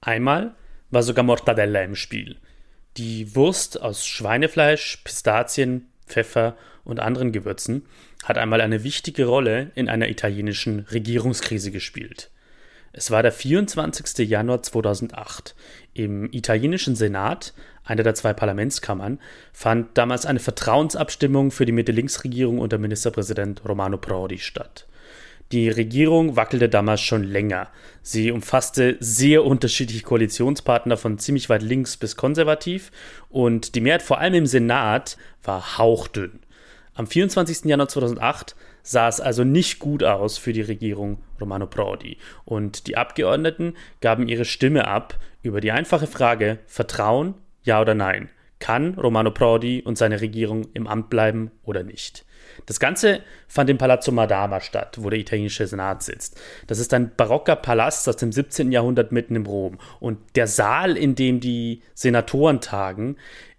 Einmal war sogar Mortadella im Spiel. Die Wurst aus Schweinefleisch, Pistazien, Pfeffer und anderen Gewürzen hat einmal eine wichtige Rolle in einer italienischen Regierungskrise gespielt. Es war der 24. Januar 2008. Im italienischen Senat, einer der zwei Parlamentskammern, fand damals eine Vertrauensabstimmung für die Mitte-Links-Regierung unter Ministerpräsident Romano Prodi statt. Die Regierung wackelte damals schon länger. Sie umfasste sehr unterschiedliche Koalitionspartner von ziemlich weit links bis konservativ und die Mehrheit vor allem im Senat war hauchdünn. Am 24. Januar 2008 sah es also nicht gut aus für die Regierung Romano Prodi. Und die Abgeordneten gaben ihre Stimme ab über die einfache Frage Vertrauen, ja oder nein. Kann Romano Prodi und seine Regierung im Amt bleiben oder nicht? Das Ganze fand im Palazzo Madama statt, wo der italienische Senat sitzt. Das ist ein barocker Palast aus dem 17. Jahrhundert mitten im Rom. Und der Saal, in dem die Senatoren tagen,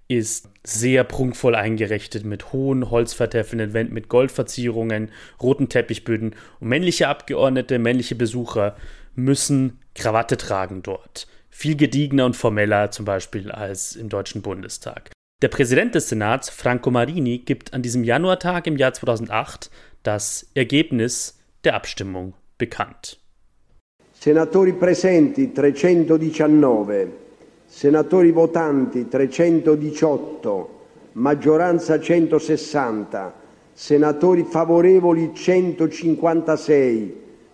ist sehr prunkvoll eingerichtet mit hohen holzvertäfelnden Wänden, mit Goldverzierungen, roten Teppichböden und männliche Abgeordnete, männliche Besucher müssen Krawatte tragen dort. Viel gediegener und formeller zum Beispiel als im Deutschen Bundestag. Der Präsident des Senats, Franco Marini, gibt an diesem Januartag im Jahr 2008 das Ergebnis der Abstimmung bekannt. Senatori presenti 319 Senatori votanti 318, maggioranza 160, senatori favorevoli 156,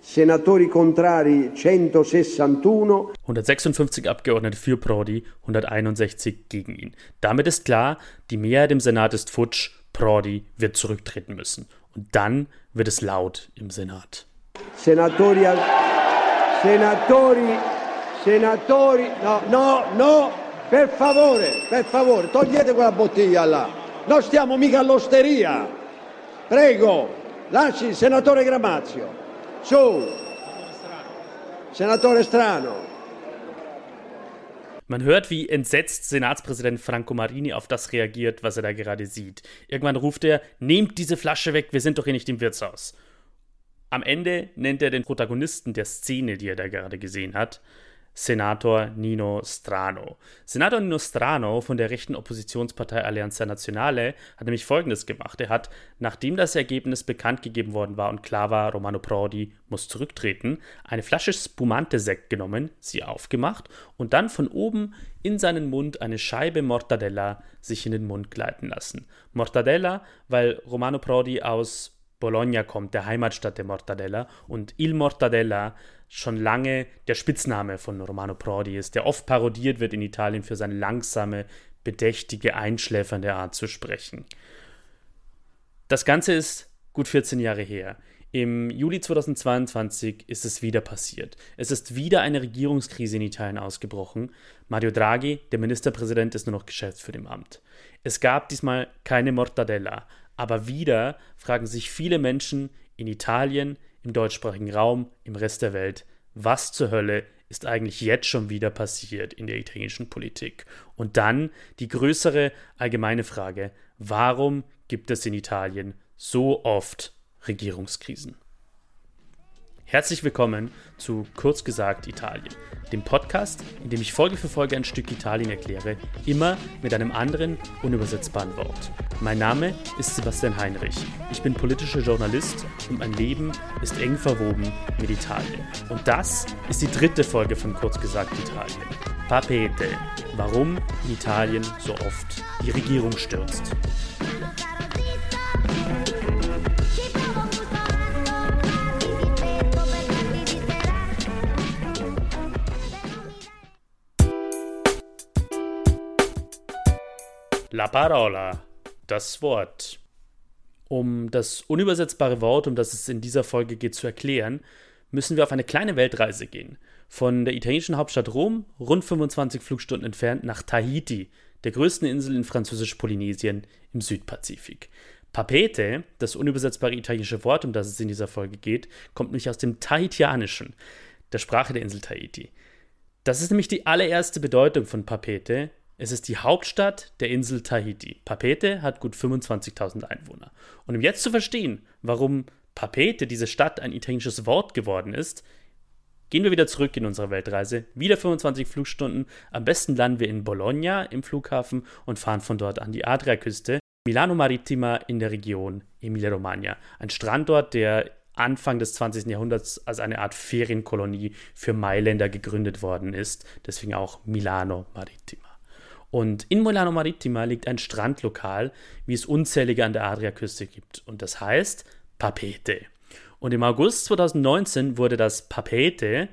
Senatori contrari 161. 156 Abgeordnete für Prodi, 161 gegen ihn. Damit ist klar, die Mehrheit im Senat ist futsch, Prodi wird zurücktreten müssen. Und dann wird es laut im Senat. Senatori, Senatori Senatori, no, no, no, per favore, per favore, togliete quella bottiglia là. Non stiamo mica all'osteria. Prego, lasci il senatore Gramazio. Su. Senatore Strano. Man hört, wie entsetzt Senatspräsident Franco Marini auf das reagiert, was er da gerade sieht. Irgendwann ruft er: Nehmt diese Flasche weg, wir sind doch hier nicht im Wirtshaus. Am Ende nennt er den Protagonisten der Szene, die er da gerade gesehen hat, Senator Nino Strano. Senator Nino Strano von der rechten Oppositionspartei Alleanza Nazionale hat nämlich Folgendes gemacht. Er hat, nachdem das Ergebnis bekannt gegeben worden war und klar war, Romano Prodi muss zurücktreten, eine Flasche Spumante-Sekt genommen, sie aufgemacht und dann von oben in seinen Mund eine Scheibe Mortadella sich in den Mund gleiten lassen. Mortadella, weil Romano Prodi aus Bologna kommt, der Heimatstadt der Mortadella, und Il Mortadella schon lange der Spitzname von Romano Prodi ist, der oft parodiert wird in Italien für seine langsame, bedächtige, einschläfernde Art zu sprechen. Das Ganze ist gut 14 Jahre her. Im Juli 2022 ist es wieder passiert. Es ist wieder eine Regierungskrise in Italien ausgebrochen. Mario Draghi, der Ministerpräsident, ist nur noch geschäftsführer im Amt. Es gab diesmal keine Mortadella, aber wieder fragen sich viele Menschen in Italien, im deutschsprachigen Raum, im Rest der Welt, was zur Hölle ist eigentlich jetzt schon wieder passiert in der italienischen Politik? Und dann die größere allgemeine Frage, warum gibt es in Italien so oft Regierungskrisen? Herzlich willkommen zu Kurz gesagt Italien, dem Podcast, in dem ich Folge für Folge ein Stück Italien erkläre, immer mit einem anderen, unübersetzbaren Wort. Mein Name ist Sebastian Heinrich. Ich bin politischer Journalist und mein Leben ist eng verwoben mit Italien. Und das ist die dritte Folge von Kurz gesagt Italien. Papete, warum in Italien so oft die Regierung stürzt. La parola, das Wort. Um das unübersetzbare Wort, um das es in dieser Folge geht, zu erklären, müssen wir auf eine kleine Weltreise gehen. Von der italienischen Hauptstadt Rom, rund 25 Flugstunden entfernt, nach Tahiti, der größten Insel in französisch-Polynesien im Südpazifik. Papete, das unübersetzbare italienische Wort, um das es in dieser Folge geht, kommt nämlich aus dem Tahitianischen, der Sprache der Insel Tahiti. Das ist nämlich die allererste Bedeutung von Papete, es ist die Hauptstadt der Insel Tahiti. Papete hat gut 25.000 Einwohner. Und um jetzt zu verstehen, warum Papete, diese Stadt, ein italienisches Wort geworden ist, Gehen wir wieder zurück in unsere Weltreise. Wieder 25 Flugstunden. Am besten landen wir in Bologna im Flughafen und fahren von dort an die Adriaküste. Milano Marittima in der Region Emilia-Romagna. Ein Strandort, der Anfang des 20. Jahrhunderts als eine Art Ferienkolonie für Mailänder gegründet worden ist. Deswegen auch Milano Marittima. Und in Milano Marittima liegt ein Strandlokal, wie es unzählige an der Adriaküste gibt. Und das heißt Papete. Und im August 2019 wurde das Papete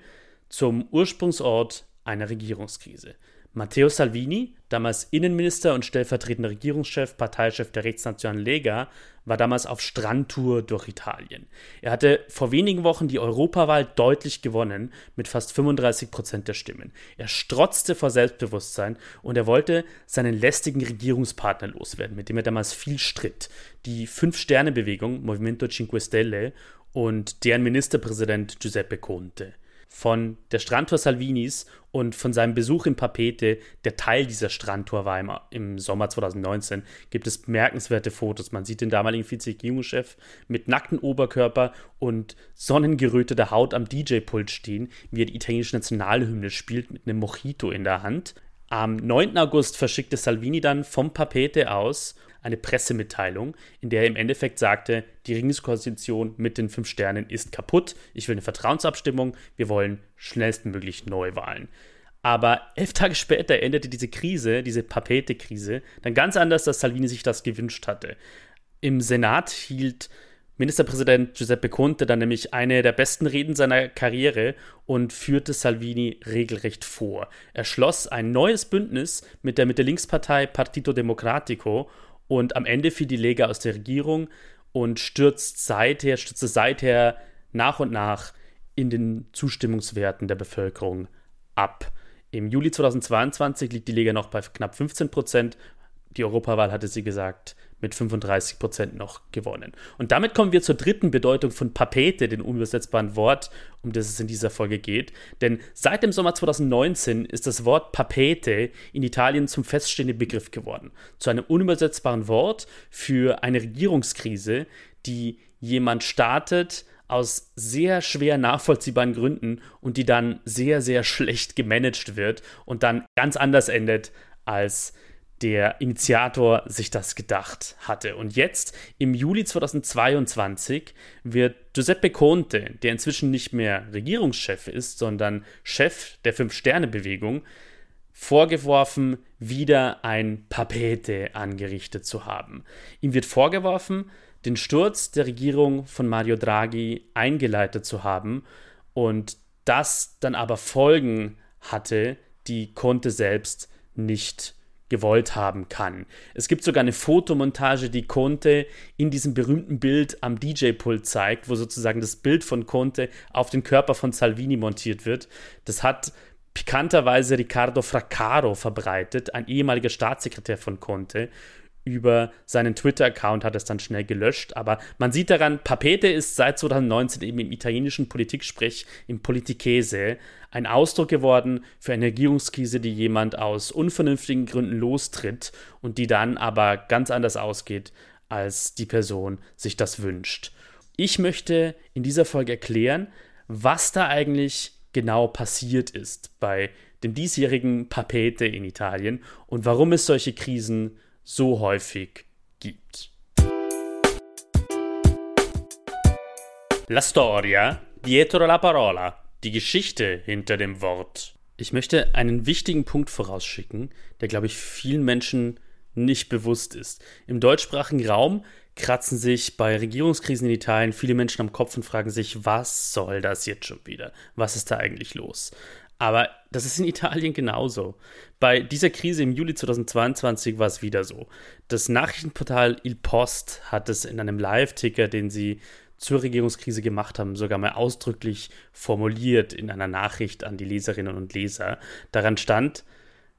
zum Ursprungsort einer Regierungskrise. Matteo Salvini, damals Innenminister und stellvertretender Regierungschef, Parteichef der rechtsnationalen Lega, war damals auf Strandtour durch Italien. Er hatte vor wenigen Wochen die Europawahl deutlich gewonnen, mit fast 35 Prozent der Stimmen. Er strotzte vor Selbstbewusstsein und er wollte seinen lästigen Regierungspartner loswerden, mit dem er damals viel stritt. Die Fünf-Sterne-Bewegung, Movimento Cinque Stelle, und deren Ministerpräsident Giuseppe Conte. Von der Strandtour Salvinis und von seinem Besuch in Papete, der Teil dieser Strandtour war im, im Sommer 2019, gibt es bemerkenswerte Fotos. Man sieht den damaligen Vizeregierungschef mit nacktem Oberkörper und sonnengeröteter Haut am DJ-Pult stehen, wie er die italienische Nationalhymne spielt mit einem Mojito in der Hand. Am 9. August verschickte Salvini dann vom Papete aus eine Pressemitteilung, in der er im Endeffekt sagte, die Regierungskoalition mit den fünf Sternen ist kaputt, ich will eine Vertrauensabstimmung, wir wollen schnellstmöglich Neuwahlen. Aber elf Tage später endete diese Krise, diese Papete-Krise, dann ganz anders, als Salvini sich das gewünscht hatte. Im Senat hielt Ministerpräsident Giuseppe Conte dann nämlich eine der besten Reden seiner Karriere und führte Salvini regelrecht vor. Er schloss ein neues Bündnis mit der Mitte-Links-Partei Partito Democratico und am Ende fiel die Lega aus der Regierung und stürzt seither, stürzte seither nach und nach in den Zustimmungswerten der Bevölkerung ab. Im Juli 2022 liegt die Lega noch bei knapp 15 Prozent. Die Europawahl hatte sie gesagt, mit 35 Prozent noch gewonnen. Und damit kommen wir zur dritten Bedeutung von Papete, dem unübersetzbaren Wort, um das es in dieser Folge geht. Denn seit dem Sommer 2019 ist das Wort Papete in Italien zum feststehenden Begriff geworden. Zu einem unübersetzbaren Wort für eine Regierungskrise, die jemand startet, aus sehr schwer nachvollziehbaren Gründen und die dann sehr, sehr schlecht gemanagt wird und dann ganz anders endet, als der Initiator sich das gedacht hatte. Und jetzt, im Juli 2022, wird Giuseppe Conte, der inzwischen nicht mehr Regierungschef ist, sondern Chef der Fünf-Sterne-Bewegung, vorgeworfen, wieder ein Papete angerichtet zu haben. Ihm wird vorgeworfen, den Sturz der Regierung von Mario Draghi eingeleitet zu haben und das dann aber Folgen hatte, die Conte selbst nicht gewollt haben kann. Es gibt sogar eine Fotomontage, die Conte in diesem berühmten Bild am DJ-Pult zeigt, wo sozusagen das Bild von Conte auf den Körper von Salvini montiert wird. Das hat pikanterweise Riccardo Fraccaro verbreitet, ein ehemaliger Staatssekretär von Conte über seinen Twitter-Account hat es dann schnell gelöscht. Aber man sieht daran, Papete ist seit 2019 eben im italienischen Politiksprech, im Politikese, ein Ausdruck geworden für eine Regierungskrise, die jemand aus unvernünftigen Gründen lostritt und die dann aber ganz anders ausgeht, als die Person sich das wünscht. Ich möchte in dieser Folge erklären, was da eigentlich genau passiert ist bei dem diesjährigen Papete in Italien und warum es solche Krisen so häufig gibt. La storia dietro la parola. Die Geschichte hinter dem Wort. Ich möchte einen wichtigen Punkt vorausschicken, der, glaube ich, vielen Menschen nicht bewusst ist. Im deutschsprachigen Raum kratzen sich bei Regierungskrisen in Italien viele Menschen am Kopf und fragen sich, was soll das jetzt schon wieder? Was ist da eigentlich los? Aber das ist in Italien genauso. Bei dieser Krise im Juli 2022 war es wieder so. Das Nachrichtenportal Il Post hat es in einem Live-Ticker, den sie zur Regierungskrise gemacht haben, sogar mal ausdrücklich formuliert in einer Nachricht an die Leserinnen und Leser. Daran stand,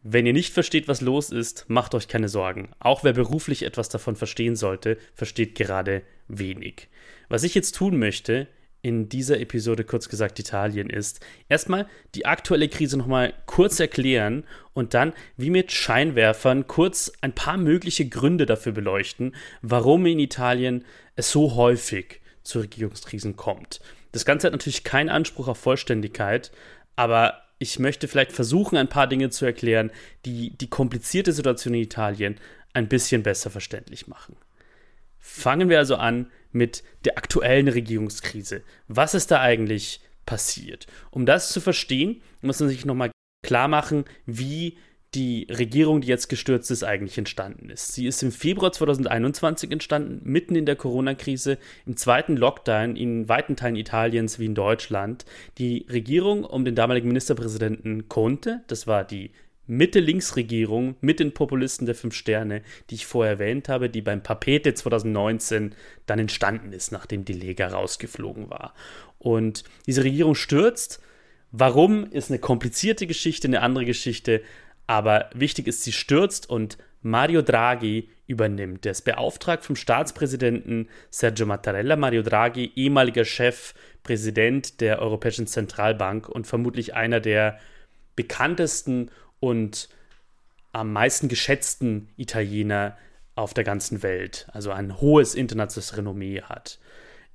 wenn ihr nicht versteht, was los ist, macht euch keine Sorgen. Auch wer beruflich etwas davon verstehen sollte, versteht gerade wenig. Was ich jetzt tun möchte, in dieser Episode kurz gesagt Italien ist. Erstmal die aktuelle Krise nochmal kurz erklären und dann wie mit Scheinwerfern kurz ein paar mögliche Gründe dafür beleuchten, warum in Italien es so häufig zu Regierungskrisen kommt. Das Ganze hat natürlich keinen Anspruch auf Vollständigkeit, aber ich möchte vielleicht versuchen, ein paar Dinge zu erklären, die die komplizierte Situation in Italien ein bisschen besser verständlich machen. Fangen wir also an mit der aktuellen Regierungskrise. Was ist da eigentlich passiert? Um das zu verstehen, muss man sich nochmal klar machen, wie die Regierung, die jetzt gestürzt ist, eigentlich entstanden ist. Sie ist im Februar 2021 entstanden, mitten in der Corona-Krise, im zweiten Lockdown in weiten Teilen Italiens wie in Deutschland. Die Regierung um den damaligen Ministerpräsidenten Conte, das war die Mitte-Links-Regierung mit den Populisten der Fünf Sterne, die ich vorher erwähnt habe, die beim Papete 2019 dann entstanden ist, nachdem die Lega rausgeflogen war. Und diese Regierung stürzt. Warum ist eine komplizierte Geschichte, eine andere Geschichte. Aber wichtig ist, sie stürzt und Mario Draghi übernimmt. Der ist beauftragt vom Staatspräsidenten Sergio Mattarella. Mario Draghi, ehemaliger Chefpräsident der Europäischen Zentralbank und vermutlich einer der bekanntesten und am meisten geschätzten Italiener auf der ganzen Welt. Also ein hohes internationales Renommee hat.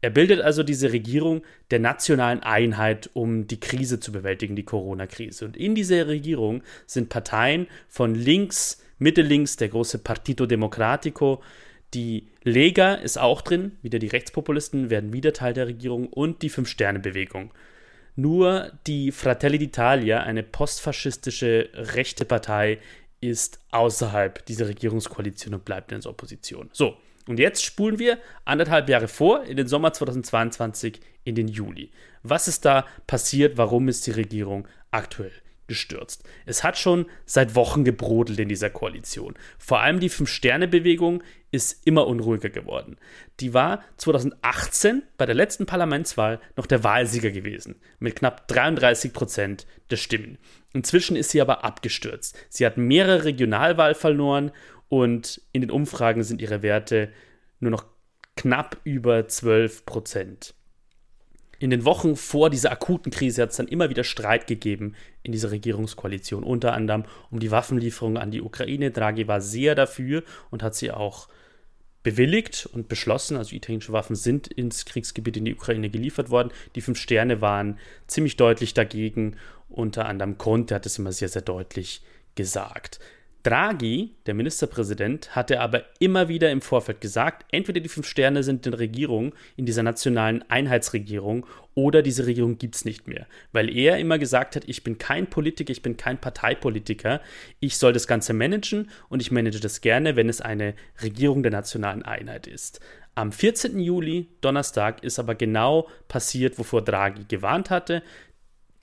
Er bildet also diese Regierung der nationalen Einheit, um die Krise zu bewältigen, die Corona-Krise. Und in dieser Regierung sind Parteien von links, mittellinks, der große Partito Democratico, die Lega ist auch drin, wieder die Rechtspopulisten werden wieder Teil der Regierung und die Fünf-Sterne-Bewegung. Nur die Fratelli d'Italia, eine postfaschistische rechte Partei, ist außerhalb dieser Regierungskoalition und bleibt in der Opposition. So, und jetzt spulen wir anderthalb Jahre vor, in den Sommer 2022, in den Juli. Was ist da passiert? Warum ist die Regierung aktuell gestürzt? Es hat schon seit Wochen gebrodelt in dieser Koalition. Vor allem die Fünf-Sterne-Bewegung ist immer unruhiger geworden. Die war 2018 bei der letzten Parlamentswahl noch der Wahlsieger gewesen, mit knapp 33 Prozent der Stimmen. Inzwischen ist sie aber abgestürzt. Sie hat mehrere Regionalwahlen verloren und in den Umfragen sind ihre Werte nur noch knapp über 12 Prozent. In den Wochen vor dieser akuten Krise hat es dann immer wieder Streit gegeben in dieser Regierungskoalition, unter anderem um die Waffenlieferung an die Ukraine. Draghi war sehr dafür und hat sie auch bewilligt und beschlossen. Also italienische Waffen sind ins Kriegsgebiet in die Ukraine geliefert worden. Die fünf Sterne waren ziemlich deutlich dagegen. Unter anderem Conte hat es immer sehr, sehr deutlich gesagt. Draghi, der Ministerpräsident, hatte aber immer wieder im Vorfeld gesagt, entweder die fünf Sterne sind in der Regierung, in dieser nationalen Einheitsregierung, oder diese Regierung gibt es nicht mehr. Weil er immer gesagt hat, ich bin kein Politiker, ich bin kein Parteipolitiker, ich soll das Ganze managen und ich manage das gerne, wenn es eine Regierung der nationalen Einheit ist. Am 14. Juli, Donnerstag, ist aber genau passiert, wovor Draghi gewarnt hatte.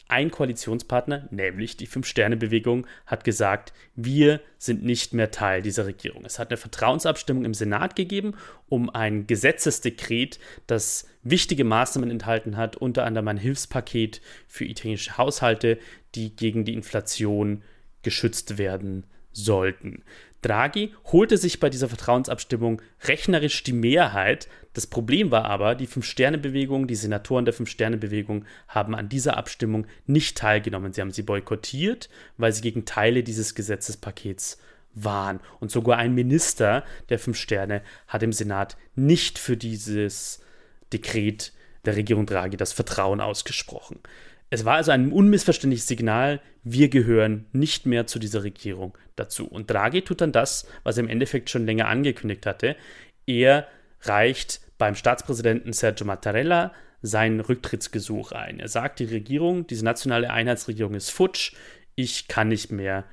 Ein Koalitionspartner, nämlich die Fünf-Sterne-Bewegung, hat gesagt, wir sind nicht mehr Teil dieser Regierung. Es hat eine Vertrauensabstimmung im Senat gegeben, um ein Gesetzesdekret, das wichtige Maßnahmen enthalten hat, unter anderem ein Hilfspaket für italienische Haushalte, die gegen die Inflation geschützt werden sollten. Draghi holte sich bei dieser Vertrauensabstimmung rechnerisch die Mehrheit. Das Problem war aber, die Fünf-Sterne-Bewegung, die Senatoren der Fünf-Sterne-Bewegung haben an dieser Abstimmung nicht teilgenommen. Sie haben sie boykottiert, weil sie gegen Teile dieses Gesetzespakets waren. Und sogar ein Minister der Fünf Sterne hat im Senat nicht für dieses Dekret der Regierung Draghi das Vertrauen ausgesprochen. Es war also ein unmissverständliches Signal, wir gehören nicht mehr zu dieser Regierung dazu. Und Draghi tut dann das, was er im Endeffekt schon länger angekündigt hatte. Er reicht beim Staatspräsidenten Sergio Mattarella sein Rücktrittsgesuch ein. Er sagt, die Regierung, diese nationale Einheitsregierung ist futsch, ich kann nicht mehr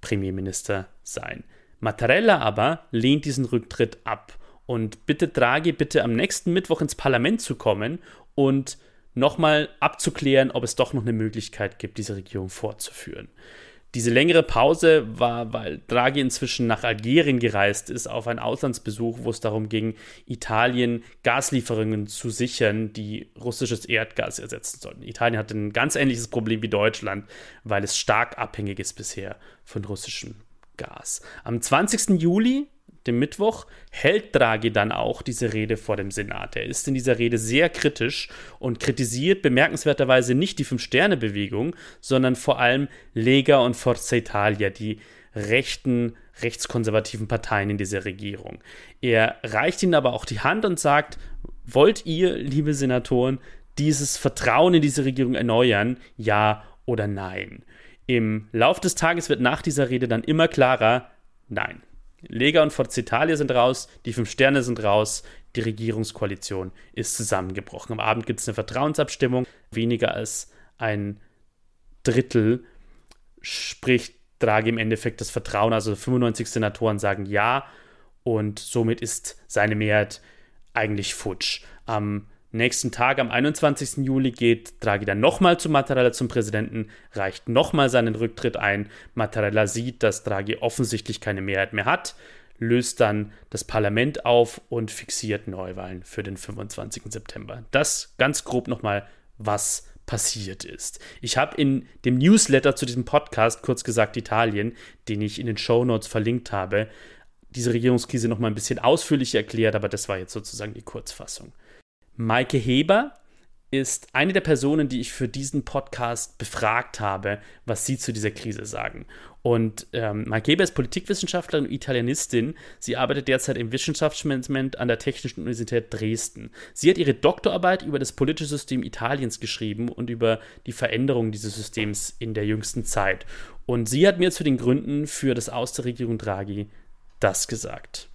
Premierminister sein. Mattarella aber lehnt diesen Rücktritt ab und bittet Draghi bitte am nächsten Mittwoch ins Parlament zu kommen und nochmal abzuklären, ob es doch noch eine Möglichkeit gibt, diese Regierung fortzuführen. Diese längere Pause war, weil Draghi inzwischen nach Algerien gereist ist auf einen Auslandsbesuch, wo es darum ging, Italien Gaslieferungen zu sichern, die russisches Erdgas ersetzen sollten. Italien hatte ein ganz ähnliches Problem wie Deutschland, weil es stark abhängig ist bisher von russischem Gas. Am 20. Juli dem Mittwoch, hält Draghi dann auch diese Rede vor dem Senat. Er ist in dieser Rede sehr kritisch und kritisiert bemerkenswerterweise nicht die Fünf-Sterne-Bewegung, sondern vor allem Lega und Forza Italia, die rechten, rechtskonservativen Parteien in dieser Regierung. Er reicht ihnen aber auch die Hand und sagt, wollt ihr, liebe Senatoren, dieses Vertrauen in diese Regierung erneuern, ja oder nein. Im Lauf des Tages wird nach dieser Rede dann immer klarer, nein. Lega und Forza Italia sind raus, die Fünf Sterne sind raus, die Regierungskoalition ist zusammengebrochen. Am Abend gibt es eine Vertrauensabstimmung. Weniger als ein Drittel spricht Draghi im Endeffekt das Vertrauen. Also 95 Senatoren sagen ja und somit ist seine Mehrheit eigentlich futsch. Am nächsten Tag, am 21. Juli, geht Draghi dann nochmal zu Mattarella zum Präsidenten, reicht nochmal seinen Rücktritt ein. Mattarella sieht, dass Draghi offensichtlich keine Mehrheit mehr hat, löst dann das Parlament auf und fixiert Neuwahlen für den 25. September. Das ganz grob nochmal, was passiert ist. Ich habe in dem Newsletter zu diesem Podcast, kurz gesagt Italien, den ich in den Show Notes verlinkt habe, diese Regierungskrise nochmal ein bisschen ausführlicher erklärt, aber das war jetzt sozusagen die Kurzfassung. Maike Heber ist eine der Personen, die ich für diesen Podcast befragt habe, was sie zu dieser Krise sagen. Und ähm, Maike Heber ist Politikwissenschaftlerin und Italienistin. Sie arbeitet derzeit im Wissenschaftsmanagement an der Technischen Universität Dresden. Sie hat ihre Doktorarbeit über das politische System Italiens geschrieben und über die Veränderung dieses Systems in der jüngsten Zeit. Und sie hat mir zu den Gründen für das Aus der Regierung Draghi das gesagt.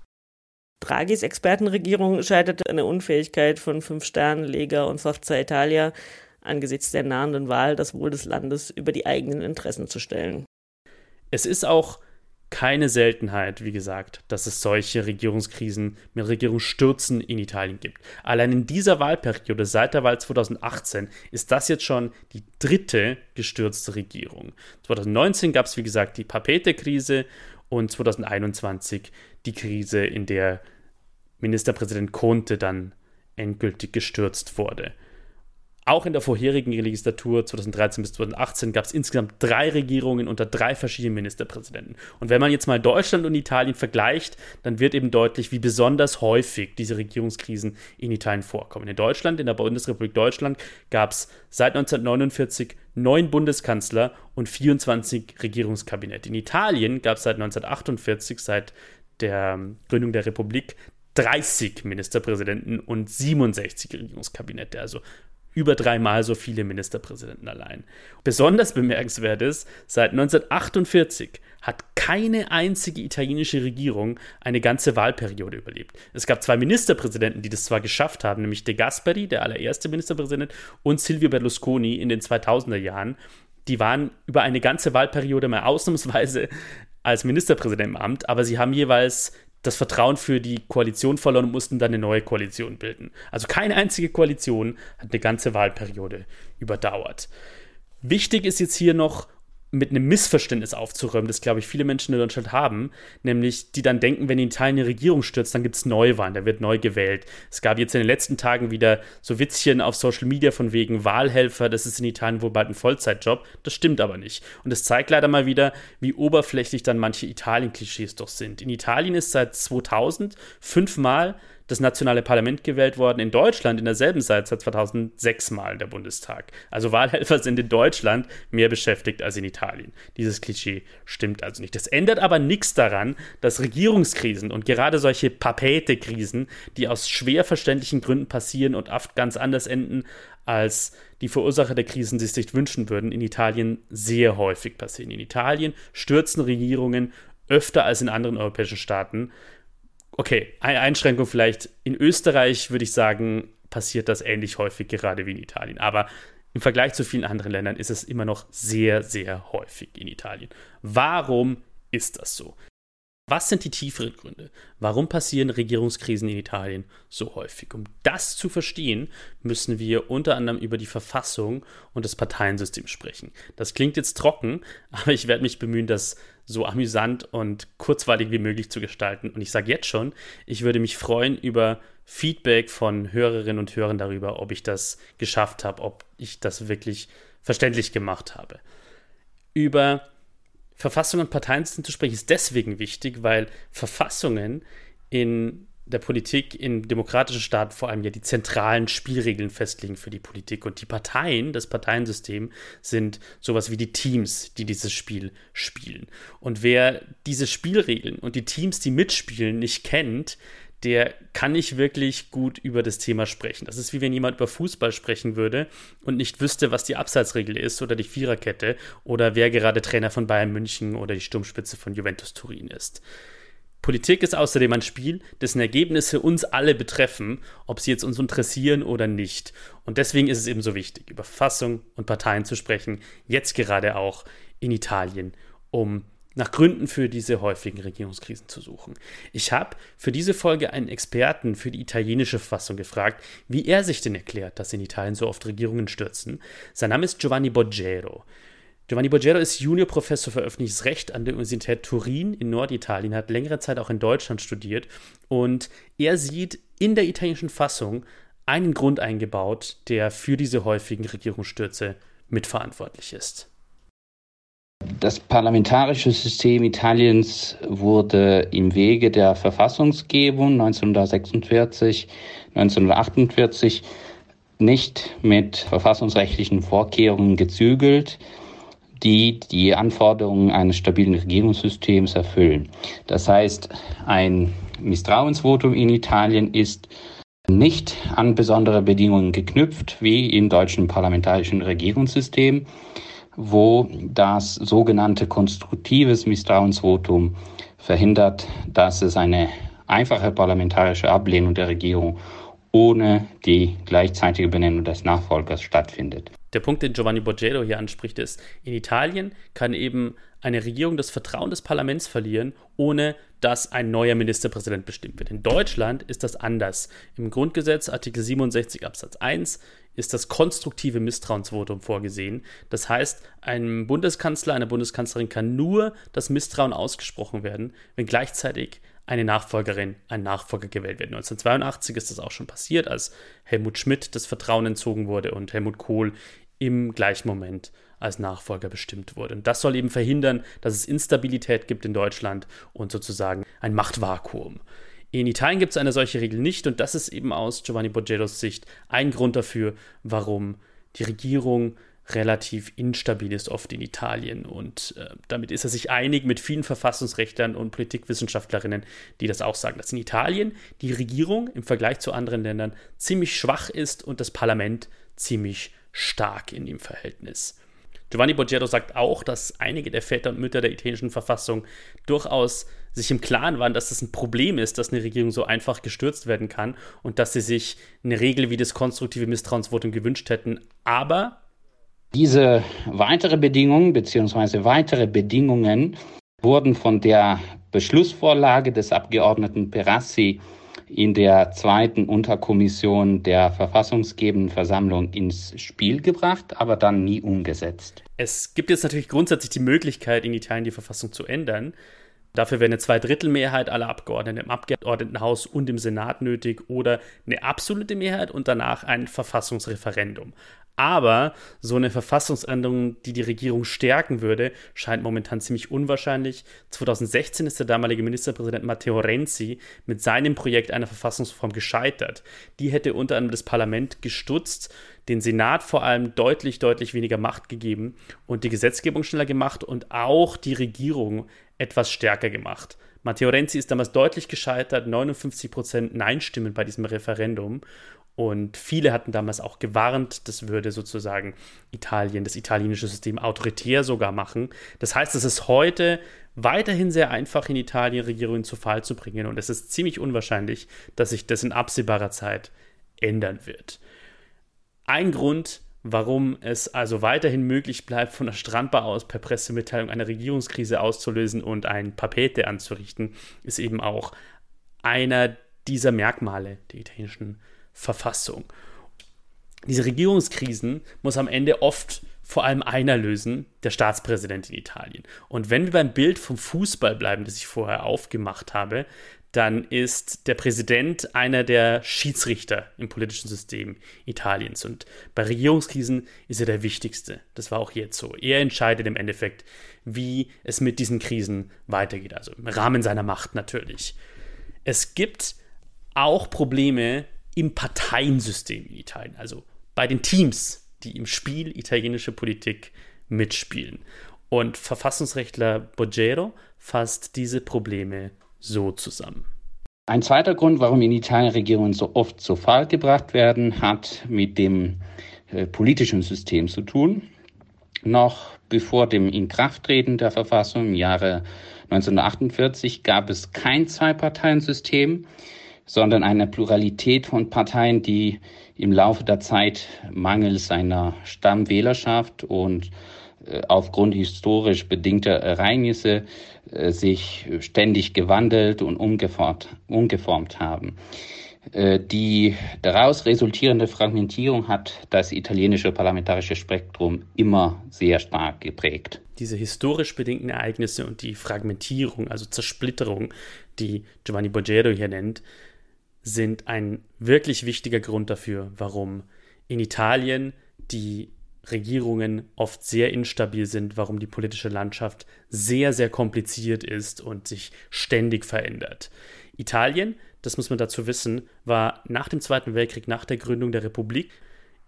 Draghis Expertenregierung scheiterte an der Unfähigkeit von Fünf Sternen, Lega und Forza Italia angesichts der nahenden Wahl das Wohl des Landes über die eigenen Interessen zu stellen. Es ist auch keine Seltenheit, wie gesagt, dass es solche Regierungskrisen mit Regierungsstürzen in Italien gibt. Allein in dieser Wahlperiode seit der Wahl 2018 ist das jetzt schon die dritte gestürzte Regierung. 2019 gab es, wie gesagt, die Papete-Krise und 2021 die Krise, in der Ministerpräsident Conte dann endgültig gestürzt wurde. Auch in der vorherigen Legislatur 2013 bis 2018 gab es insgesamt drei Regierungen unter drei verschiedenen Ministerpräsidenten. Und wenn man jetzt mal Deutschland und Italien vergleicht, dann wird eben deutlich, wie besonders häufig diese Regierungskrisen in Italien vorkommen. In Deutschland, in der Bundesrepublik Deutschland, gab es seit 1949 neun Bundeskanzler und 24 Regierungskabinette. In Italien gab es seit 1948, seit der Gründung der Republik, 30 Ministerpräsidenten und 67 Regierungskabinette. Also über dreimal so viele Ministerpräsidenten allein. Besonders bemerkenswert ist, seit 1948 hat keine einzige italienische Regierung eine ganze Wahlperiode überlebt. Es gab zwei Ministerpräsidenten, die das zwar geschafft haben, nämlich De Gasperi, der allererste Ministerpräsident, und Silvio Berlusconi in den 2000er Jahren. Die waren über eine ganze Wahlperiode mal ausnahmsweise als Ministerpräsident im Amt, aber sie haben jeweils das Vertrauen für die Koalition verloren und mussten dann eine neue Koalition bilden. Also keine einzige Koalition hat eine ganze Wahlperiode überdauert. Wichtig ist jetzt hier noch, mit einem Missverständnis aufzuräumen, das, glaube ich, viele Menschen in Deutschland haben, nämlich die dann denken, wenn in Italien eine Regierung stürzt, dann gibt es Neuwahlen, da wird neu gewählt. Es gab jetzt in den letzten Tagen wieder so Witzchen auf Social Media von wegen Wahlhelfer, das ist in Italien wohl bald ein Vollzeitjob. Das stimmt aber nicht. Und es zeigt leider mal wieder, wie oberflächlich dann manche Italien-Klischees doch sind. In Italien ist seit 2000 fünfmal das nationale Parlament gewählt worden. In Deutschland in derselben Zeit seit 2006 Mal der Bundestag. Also Wahlhelfer sind in Deutschland mehr beschäftigt als in Italien. Dieses Klischee stimmt also nicht. Das ändert aber nichts daran, dass Regierungskrisen und gerade solche Papete-Krisen, die aus schwer verständlichen Gründen passieren und oft ganz anders enden, als die Verursacher der Krisen sich sich wünschen würden, in Italien sehr häufig passieren. In Italien stürzen Regierungen öfter als in anderen europäischen Staaten okay, eine Einschränkung vielleicht. In Österreich würde ich sagen, passiert das ähnlich häufig, gerade wie in Italien. Aber im Vergleich zu vielen anderen Ländern ist es immer noch sehr, sehr häufig in Italien. Warum ist das so? Was sind die tieferen Gründe? Warum passieren Regierungskrisen in Italien so häufig? Um das zu verstehen, müssen wir unter anderem über die Verfassung und das Parteiensystem sprechen. Das klingt jetzt trocken, aber ich werde mich bemühen, das so amüsant und kurzweilig wie möglich zu gestalten. Und ich sage jetzt schon, ich würde mich freuen über Feedback von Hörerinnen und Hörern darüber, ob ich das geschafft habe, ob ich das wirklich verständlich gemacht habe. Über Verfassung und Parteiensystem zu sprechen, ist deswegen wichtig, weil Verfassungen in der Politik in demokratischen Staaten vor allem ja die zentralen Spielregeln festlegen für die Politik. Und die Parteien, das Parteiensystem, sind sowas wie die Teams, die dieses Spiel spielen. Und wer diese Spielregeln und die Teams, die mitspielen, nicht kennt, der kann nicht wirklich gut über das Thema sprechen. Das ist wie wenn jemand über Fußball sprechen würde und nicht wüsste, was die Abseitsregel ist oder die Viererkette oder wer gerade Trainer von Bayern München oder die Sturmspitze von Juventus Turin ist. Politik ist außerdem ein Spiel, dessen Ergebnisse uns alle betreffen, ob sie jetzt uns interessieren oder nicht. Und deswegen ist es eben so wichtig, über Verfassung und Parteien zu sprechen, jetzt gerade auch in Italien, um nach Gründen für diese häufigen Regierungskrisen zu suchen. Ich habe für diese Folge einen Experten für die italienische Verfassung gefragt, wie er sich denn erklärt, dass in Italien so oft Regierungen stürzen. Sein Name ist Giovanni Boggero. Giovanni Boggero ist Juniorprofessor für öffentliches Recht an der Universität Turin in Norditalien, hat längere Zeit auch in Deutschland studiert und er sieht in der italienischen Fassung einen Grund eingebaut, der für diese häufigen Regierungsstürze mitverantwortlich ist. Das parlamentarische System Italiens wurde im Wege der Verfassungsgebung 1946, 1948 nicht mit verfassungsrechtlichen Vorkehrungen gezügelt, die die Anforderungen eines stabilen Regierungssystems erfüllen. Das heißt, ein Misstrauensvotum in Italien ist nicht an besondere Bedingungen geknüpft wie im deutschen parlamentarischen Regierungssystem wo das sogenannte konstruktives Misstrauensvotum verhindert, dass es eine einfache parlamentarische Ablehnung der Regierung ohne die gleichzeitige Benennung des Nachfolgers stattfindet. Der Punkt, den Giovanni Borgero hier anspricht, ist, in Italien kann eben eine Regierung das Vertrauen des Parlaments verlieren, ohne dass ein neuer Ministerpräsident bestimmt wird. In Deutschland ist das anders. Im Grundgesetz Artikel 67 Absatz 1 ist das konstruktive Misstrauensvotum vorgesehen. Das heißt, einem Bundeskanzler, einer Bundeskanzlerin kann nur das Misstrauen ausgesprochen werden, wenn gleichzeitig eine Nachfolgerin, ein Nachfolger gewählt wird. 1982 ist das auch schon passiert, als Helmut Schmidt das Vertrauen entzogen wurde und Helmut Kohl im gleichen Moment als Nachfolger bestimmt wurde. Und das soll eben verhindern, dass es Instabilität gibt in Deutschland und sozusagen ein Machtvakuum. In Italien gibt es eine solche Regel nicht und das ist eben aus Giovanni Boggeros Sicht ein Grund dafür, warum die Regierung relativ instabil ist, oft in Italien. Und äh, damit ist er sich einig mit vielen Verfassungsrechtlern und Politikwissenschaftlerinnen, die das auch sagen, dass in Italien die Regierung im Vergleich zu anderen Ländern ziemlich schwach ist und das Parlament ziemlich stark in dem Verhältnis. Giovanni Boggero sagt auch, dass einige der Väter und Mütter der italienischen Verfassung durchaus sich im Klaren waren, dass das ein Problem ist, dass eine Regierung so einfach gestürzt werden kann und dass sie sich eine Regel wie das konstruktive Misstrauensvotum gewünscht hätten. Aber diese weitere Bedingung bzw. weitere Bedingungen wurden von der Beschlussvorlage des Abgeordneten Perassi in der zweiten Unterkommission der verfassungsgebenden Versammlung ins Spiel gebracht, aber dann nie umgesetzt. Es gibt jetzt natürlich grundsätzlich die Möglichkeit, in Italien die Verfassung zu ändern. Dafür wäre eine Zweidrittelmehrheit aller Abgeordneten im Abgeordnetenhaus und im Senat nötig oder eine absolute Mehrheit und danach ein Verfassungsreferendum. Aber so eine Verfassungsänderung, die die Regierung stärken würde, scheint momentan ziemlich unwahrscheinlich. 2016 ist der damalige Ministerpräsident Matteo Renzi mit seinem Projekt einer Verfassungsreform gescheitert. Die hätte unter anderem das Parlament gestutzt, den Senat vor allem deutlich, deutlich weniger Macht gegeben und die Gesetzgebung schneller gemacht und auch die Regierung etwas stärker gemacht. Matteo Renzi ist damals deutlich gescheitert, 59% Nein-Stimmen bei diesem Referendum. Und viele hatten damals auch gewarnt, das würde sozusagen Italien, das italienische System autoritär sogar machen. Das heißt, es ist heute weiterhin sehr einfach, in Italien Regierungen zu Fall zu bringen. Und es ist ziemlich unwahrscheinlich, dass sich das in absehbarer Zeit ändern wird. Ein Grund, warum es also weiterhin möglich bleibt, von der Strandbar aus per Pressemitteilung eine Regierungskrise auszulösen und ein Papete anzurichten, ist eben auch einer dieser Merkmale der italienischen Verfassung. Diese Regierungskrisen muss am Ende oft vor allem einer lösen, der Staatspräsident in Italien. Und wenn wir beim Bild vom Fußball bleiben, das ich vorher aufgemacht habe, dann ist der Präsident einer der Schiedsrichter im politischen System Italiens. Und bei Regierungskrisen ist er der wichtigste. Das war auch jetzt so. Er entscheidet im Endeffekt, wie es mit diesen Krisen weitergeht. Also im Rahmen seiner Macht natürlich. Es gibt auch Probleme im Parteiensystem in Italien, also bei den Teams, die im Spiel italienische Politik mitspielen. Und Verfassungsrechtler Boggero fasst diese Probleme so zusammen. Ein zweiter Grund, warum in Italien Regierungen so oft zu Fall gebracht werden, hat mit dem äh, politischen System zu tun. Noch bevor dem Inkrafttreten der Verfassung im Jahre 1948 gab es kein Zwei-Parteien-System, sondern eine Pluralität von Parteien, die im Laufe der Zeit mangels einer Stammwählerschaft und aufgrund historisch bedingter Ereignisse äh, sich ständig gewandelt und umgeformt, umgeformt haben. Äh, die daraus resultierende Fragmentierung hat das italienische parlamentarische Spektrum immer sehr stark geprägt. Diese historisch bedingten Ereignisse und die Fragmentierung, also Zersplitterung, die Giovanni Borgero hier nennt, sind ein wirklich wichtiger Grund dafür, warum in Italien die Regierungen oft sehr instabil sind, warum die politische Landschaft sehr, sehr kompliziert ist und sich ständig verändert. Italien, das muss man dazu wissen, war nach dem Zweiten Weltkrieg, nach der Gründung der Republik,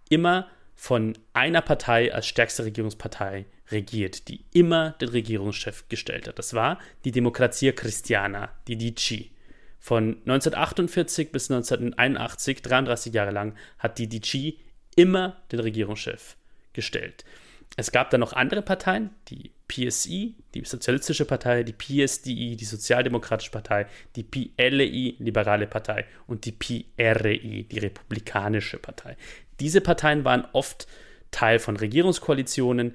immer von einer Partei als stärkste Regierungspartei regiert, die immer den Regierungschef gestellt hat. Das war die Democrazia Cristiana, die DC. Von 1948 bis 1981, 33 Jahre lang, hat die DC immer den Regierungschef gestellt. Es gab dann noch andere Parteien, die PSI, die Sozialistische Partei, die PSDI, die Sozialdemokratische Partei, die PLI, Liberale Partei und die PRI, die Republikanische Partei. Diese Parteien waren oft Teil von Regierungskoalitionen.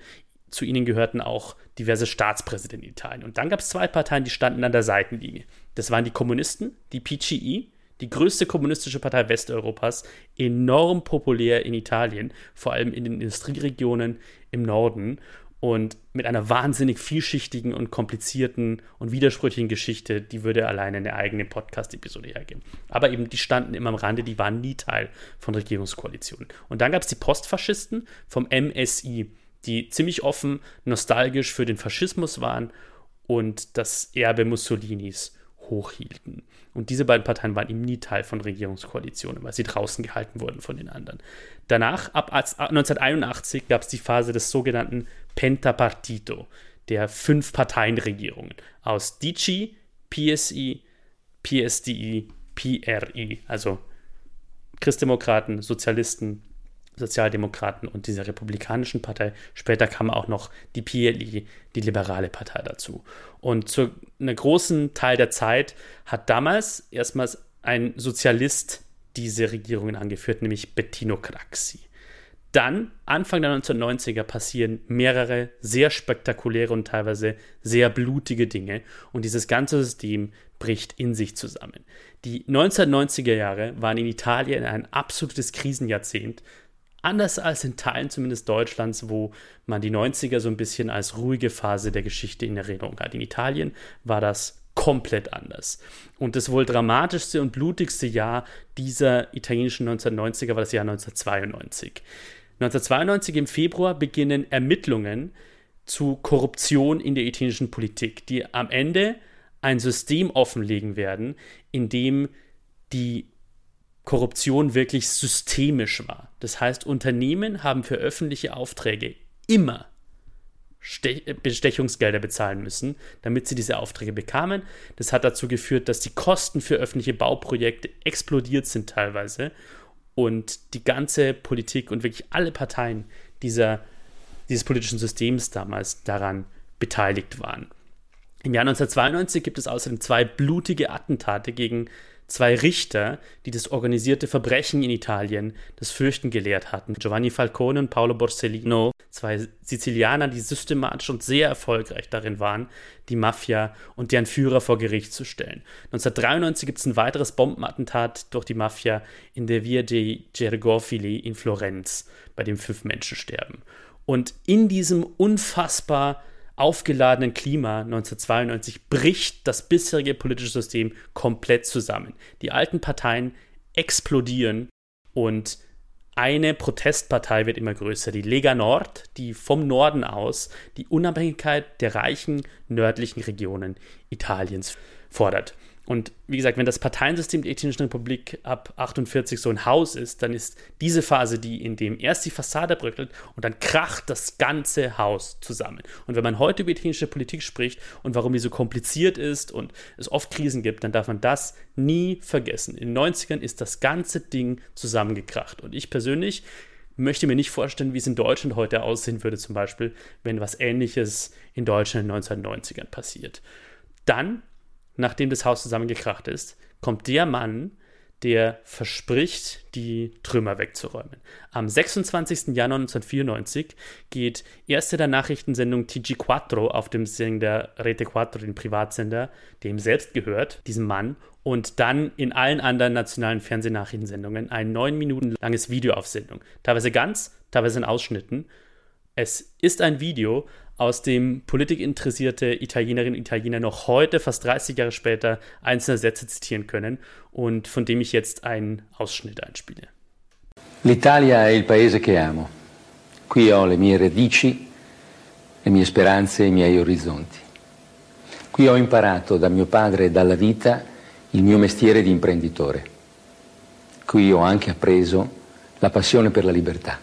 Zu ihnen gehörten auch diverse Staatspräsidenten in Italien. Und dann gab es zwei Parteien, die standen an der Seitenlinie. Das waren die Kommunisten, die PCI, die größte kommunistische Partei Westeuropas, enorm populär in Italien, vor allem in den Industrieregionen im Norden und mit einer wahnsinnig vielschichtigen und komplizierten und widersprüchlichen Geschichte, die würde alleine eine eigene Podcast-Episode hergeben. Aber eben, die standen immer am Rande, die waren nie Teil von Regierungskoalitionen. Und dann gab es die Postfaschisten vom MSI, die ziemlich offen nostalgisch für den Faschismus waren und das Erbe Mussolinis hochhielten. Und diese beiden Parteien waren eben nie Teil von Regierungskoalitionen, weil sie draußen gehalten wurden von den anderen. Danach, ab 1981, gab es die Phase des sogenannten Pentapartito, der fünf Parteienregierungen aus DC, PSI, PSDI, PRI, also Christdemokraten, Sozialisten, Sozialdemokraten und dieser Republikanischen Partei. Später kam auch noch die PLI, die Liberale Partei dazu. Und zu einem großen Teil der Zeit hat damals erstmals ein Sozialist diese Regierungen angeführt, nämlich Bettino Craxi. Dann, Anfang der 1990er, passieren mehrere sehr spektakuläre und teilweise sehr blutige Dinge und dieses ganze System bricht in sich zusammen. Die 1990er Jahre waren in Italien ein absolutes Krisenjahrzehnt, Anders als in Teilen zumindest Deutschlands, wo man die 90er so ein bisschen als ruhige Phase der Geschichte in Erinnerung hat. In Italien war das komplett anders. Und das wohl dramatischste und blutigste Jahr dieser italienischen 1990er war das Jahr 1992. 1992 im Februar beginnen Ermittlungen zu Korruption in der italienischen Politik, die am Ende ein System offenlegen werden, in dem die Korruption wirklich systemisch war. Das heißt, Unternehmen haben für öffentliche Aufträge immer Bestechungsgelder bezahlen müssen, damit sie diese Aufträge bekamen. Das hat dazu geführt, dass die Kosten für öffentliche Bauprojekte explodiert sind teilweise und die ganze Politik und wirklich alle Parteien dieser, dieses politischen Systems damals daran beteiligt waren. Im Jahr 1992 gibt es außerdem zwei blutige Attentate gegen zwei Richter, die das organisierte Verbrechen in Italien das Fürchten gelehrt hatten. Giovanni Falcone und Paolo Borsellino, zwei Sizilianer, die systematisch und sehr erfolgreich darin waren, die Mafia und deren Führer vor Gericht zu stellen. 1993 gibt es ein weiteres Bombenattentat durch die Mafia in der Via dei Gergofili in Florenz, bei dem fünf Menschen sterben. Und in diesem unfassbar aufgeladenen Klima 1992 bricht das bisherige politische System komplett zusammen. Die alten Parteien explodieren und eine Protestpartei wird immer größer, die Lega Nord, die vom Norden aus die Unabhängigkeit der reichen nördlichen Regionen Italiens fordert. Und wie gesagt, wenn das Parteiensystem der Ethnischen Republik ab 48 so ein Haus ist, dann ist diese Phase die, in dem erst die Fassade bröckelt und dann kracht das ganze Haus zusammen. Und wenn man heute über ethnische Politik spricht und warum die so kompliziert ist und es oft Krisen gibt, dann darf man das nie vergessen. In den 90ern ist das ganze Ding zusammengekracht. Und ich persönlich möchte mir nicht vorstellen, wie es in Deutschland heute aussehen würde, zum Beispiel, wenn was Ähnliches in Deutschland in den 1990ern passiert. Dann nachdem das Haus zusammengekracht ist, kommt der Mann, der verspricht, die Trümmer wegzuräumen. Am 26. Januar 1994 geht erste der Nachrichtensendung TG4 auf dem Sender Rete 4, den Privatsender, dem selbst gehört, diesem Mann, und dann in allen anderen nationalen Fernsehnachrichtensendungen ein neun Minuten langes Video auf Sendung. Teilweise ganz, teilweise in Ausschnitten. Es ist ein Video, aus dem politikinteressierte Italienerinnen und Italiener noch heute, fast 30 Jahre später, einzelne Sätze zitieren können und von dem ich jetzt einen Ausschnitt einspiele. L'Italia è il paese che amo. Qui ho le mie radici, le mie speranze e i miei orizzonti. Qui ho imparato da mio padre e dalla vita il mio mestiere di imprenditore. Qui ho anche appreso la passione per la libertà.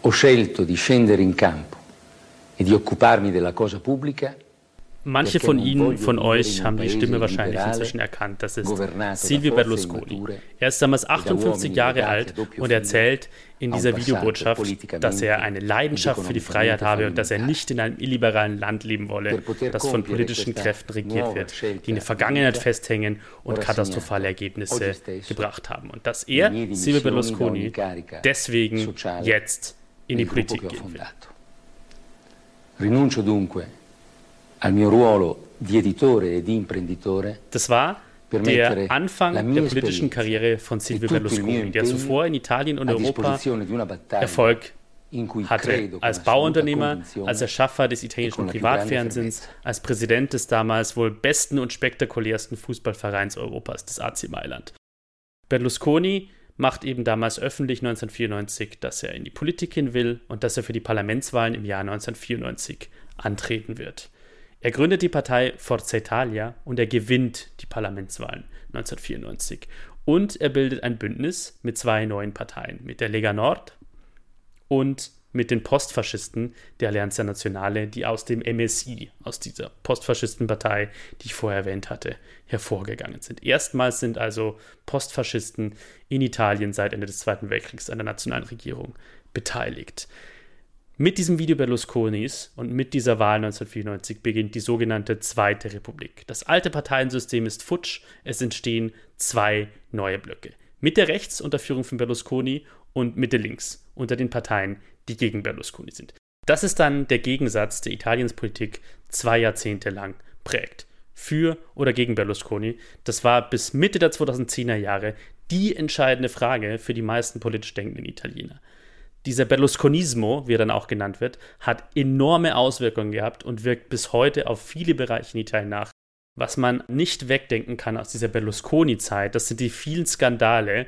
Ho scelto di scendere in campo Manche von Ihnen, von euch, haben die Stimme wahrscheinlich inzwischen erkannt. Das ist Silvio Berlusconi. Er ist damals 58 Jahre alt und erzählt in dieser Videobotschaft, dass er eine Leidenschaft für die Freiheit habe und dass er nicht in einem illiberalen Land leben wolle, das von politischen Kräften regiert wird, die in der Vergangenheit festhängen und katastrophale Ergebnisse gebracht haben. Und dass er, Silvio Berlusconi, deswegen jetzt in die Politik gehen will. Rinuncio dunque al mio ruolo di editore e di imprenditore. Das war der Anfang der politischen Karriere von Silvio Berlusconi, der zuvor in Italien und Europa Erfolg hatte. Als Bauunternehmer, als Erschaffer des italienischen Privatfernsehens, als Präsident des damals wohl besten und spektakulärsten Fußballvereins Europas, des AC Mailand. Berlusconi macht eben damals öffentlich 1994, dass er in die Politik hin will und dass er für die Parlamentswahlen im Jahr 1994 antreten wird. Er gründet die Partei Forza Italia und er gewinnt die Parlamentswahlen 1994. Und er bildet ein Bündnis mit zwei neuen Parteien, mit der Lega Nord und mit den Postfaschisten der Allianza Nazionale, die aus dem MSI, aus dieser Postfaschistenpartei, die ich vorher erwähnt hatte, hervorgegangen sind. Erstmals sind also Postfaschisten in Italien seit Ende des Zweiten Weltkriegs an der nationalen Regierung beteiligt. Mit diesem Video Berlusconis und mit dieser Wahl 1994 beginnt die sogenannte Zweite Republik. Das alte Parteiensystem ist futsch, es entstehen zwei neue Blöcke. Mitte rechts unter Führung von Berlusconi und Mitte links unter den Parteien, die gegen Berlusconi sind. Das ist dann der Gegensatz, der Italiens Politik zwei Jahrzehnte lang prägt. Für oder gegen Berlusconi, das war bis Mitte der 2010er Jahre die entscheidende Frage für die meisten politisch denkenden Italiener. Dieser Berlusconismo, wie er dann auch genannt wird, hat enorme Auswirkungen gehabt und wirkt bis heute auf viele Bereiche in Italien nach. Was man nicht wegdenken kann aus dieser Berlusconi-Zeit, das sind die vielen Skandale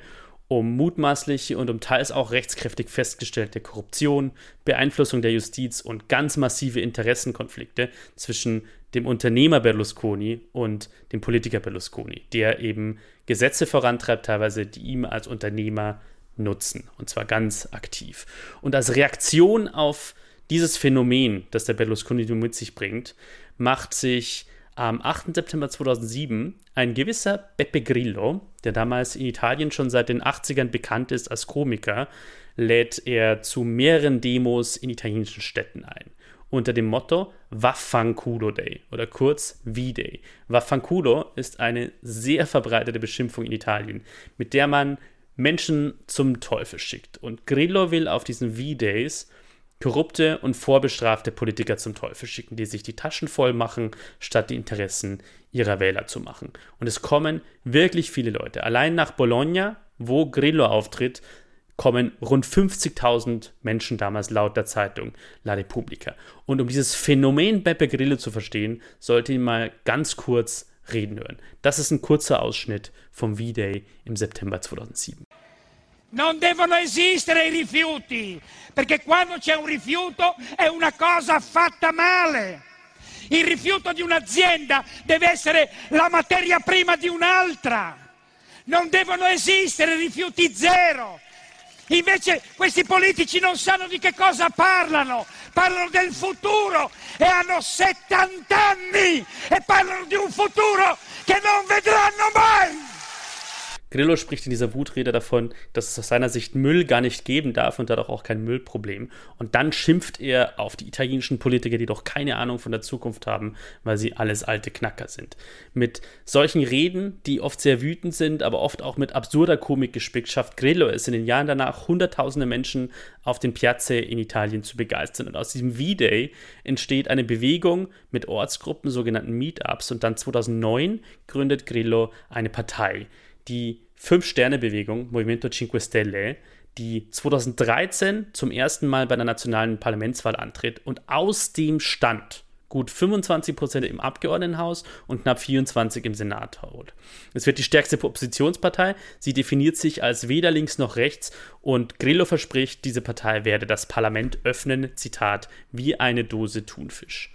um mutmaßliche und um teils auch rechtskräftig festgestellte Korruption, Beeinflussung der Justiz und ganz massive Interessenkonflikte zwischen dem Unternehmer Berlusconi und dem Politiker Berlusconi, der eben Gesetze vorantreibt, teilweise, die ihm als Unternehmer nutzen, und zwar ganz aktiv. Und als Reaktion auf dieses Phänomen, das der Berlusconi mit sich bringt, macht sich am 8. September 2007 ein gewisser Beppe Grillo, der damals in Italien schon seit den 80ern bekannt ist als Komiker, lädt er zu mehreren Demos in italienischen Städten ein. Unter dem Motto Vaffanculo Day oder kurz V-Day. Vaffanculo ist eine sehr verbreitete Beschimpfung in Italien, mit der man Menschen zum Teufel schickt. Und Grillo will auf diesen V-Days korrupte und vorbestrafte Politiker zum Teufel schicken, die sich die Taschen voll machen, statt die Interessen ihrer Wähler zu machen. Und es kommen wirklich viele Leute. Allein nach Bologna, wo Grillo auftritt, kommen rund 50.000 Menschen damals laut der Zeitung La Repubblica. Und um dieses Phänomen Beppe Grillo zu verstehen, sollte ich mal ganz kurz reden hören. Das ist ein kurzer Ausschnitt vom V-Day im September 2007. Non devono esistere i rifiuti, perché quando c'è un rifiuto è una cosa fatta male. Il rifiuto di un'azienda deve essere la materia prima di un'altra. Non devono esistere rifiuti zero. Invece questi politici non sanno di che cosa parlano, parlano del futuro e hanno 70 anni e parlano di un futuro che non vedranno mai. Grillo spricht in dieser Wutrede davon, dass es aus seiner Sicht Müll gar nicht geben darf und dadurch auch kein Müllproblem. Und dann schimpft er auf die italienischen Politiker, die doch keine Ahnung von der Zukunft haben, weil sie alles alte Knacker sind. Mit solchen Reden, die oft sehr wütend sind, aber oft auch mit absurder Komik gespickt, schafft Grillo es in den Jahren danach, hunderttausende Menschen auf den Piazze in Italien zu begeistern. Und aus diesem V-Day entsteht eine Bewegung mit Ortsgruppen, sogenannten Meetups. Und dann 2009 gründet Grillo eine Partei, die Fünf-Sterne-Bewegung, Movimento Cinque Stelle, die 2013 zum ersten Mal bei der nationalen Parlamentswahl antritt und aus dem Stand gut 25 Prozent im Abgeordnetenhaus und knapp 24 im Senat holt. Es wird die stärkste Oppositionspartei. Sie definiert sich als weder links noch rechts und Grillo verspricht, diese Partei werde das Parlament öffnen, Zitat, wie eine Dose Thunfisch.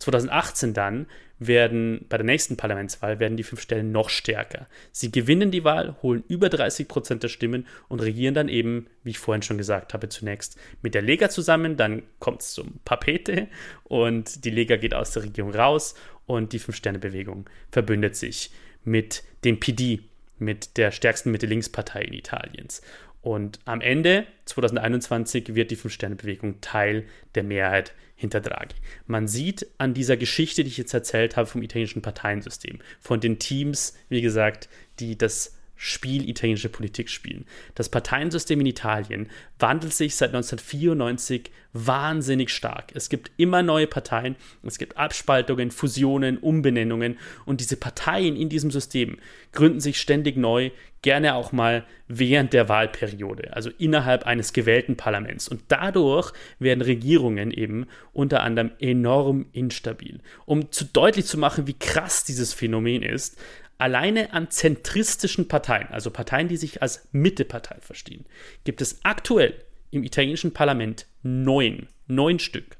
2018 dann werden bei der nächsten Parlamentswahl werden die fünf Stellen noch stärker. Sie gewinnen die Wahl, holen über 30 Prozent der Stimmen und regieren dann eben, wie ich vorhin schon gesagt habe, zunächst mit der Lega zusammen, dann kommt es zum Papete und die Lega geht aus der Regierung raus und die Fünf-Sterne-Bewegung verbündet sich mit dem PD, mit der stärksten Mitte-Links-Partei in Italiens. Und am Ende 2021 wird die Fünf-Sterne-Bewegung Teil der Mehrheit hinter Draghi. Man sieht an dieser Geschichte, die ich jetzt erzählt habe vom italienischen Parteiensystem, von den Teams, wie gesagt, die das Spiel italienische Politik spielen. Das Parteiensystem in Italien wandelt sich seit 1994 wahnsinnig stark. Es gibt immer neue Parteien, es gibt Abspaltungen, Fusionen, Umbenennungen und diese Parteien in diesem System gründen sich ständig neu, gerne auch mal während der Wahlperiode, also innerhalb eines gewählten Parlaments. Und dadurch werden Regierungen eben unter anderem enorm instabil. Um zu deutlich zu machen, wie krass dieses Phänomen ist, alleine an zentristischen Parteien, also Parteien, die sich als Mittepartei verstehen, gibt es aktuell im italienischen Parlament neun, neun Stück.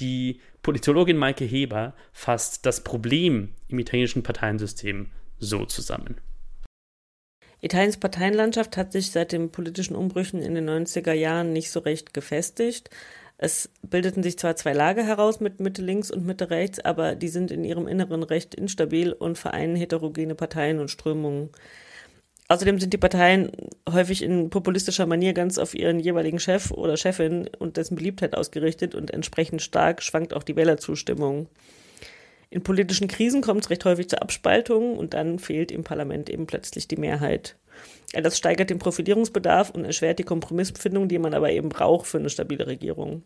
Die Politologin Maike Heber fasst das Problem im italienischen Parteiensystem so zusammen. Italiens Parteienlandschaft hat sich seit den politischen Umbrüchen in den 90er Jahren nicht so recht gefestigt. Es bildeten sich zwar zwei Lager heraus mit Mitte links und Mitte rechts, aber die sind in ihrem Inneren recht instabil und vereinen heterogene Parteien und Strömungen. Außerdem sind die Parteien häufig in populistischer Manier ganz auf ihren jeweiligen Chef oder Chefin und dessen Beliebtheit ausgerichtet und entsprechend stark schwankt auch die Wählerzustimmung. In politischen Krisen kommt es recht häufig zu Abspaltungen und dann fehlt im Parlament eben plötzlich die Mehrheit. Das steigert den Profilierungsbedarf und erschwert die Kompromissfindung, die man aber eben braucht für eine stabile Regierung.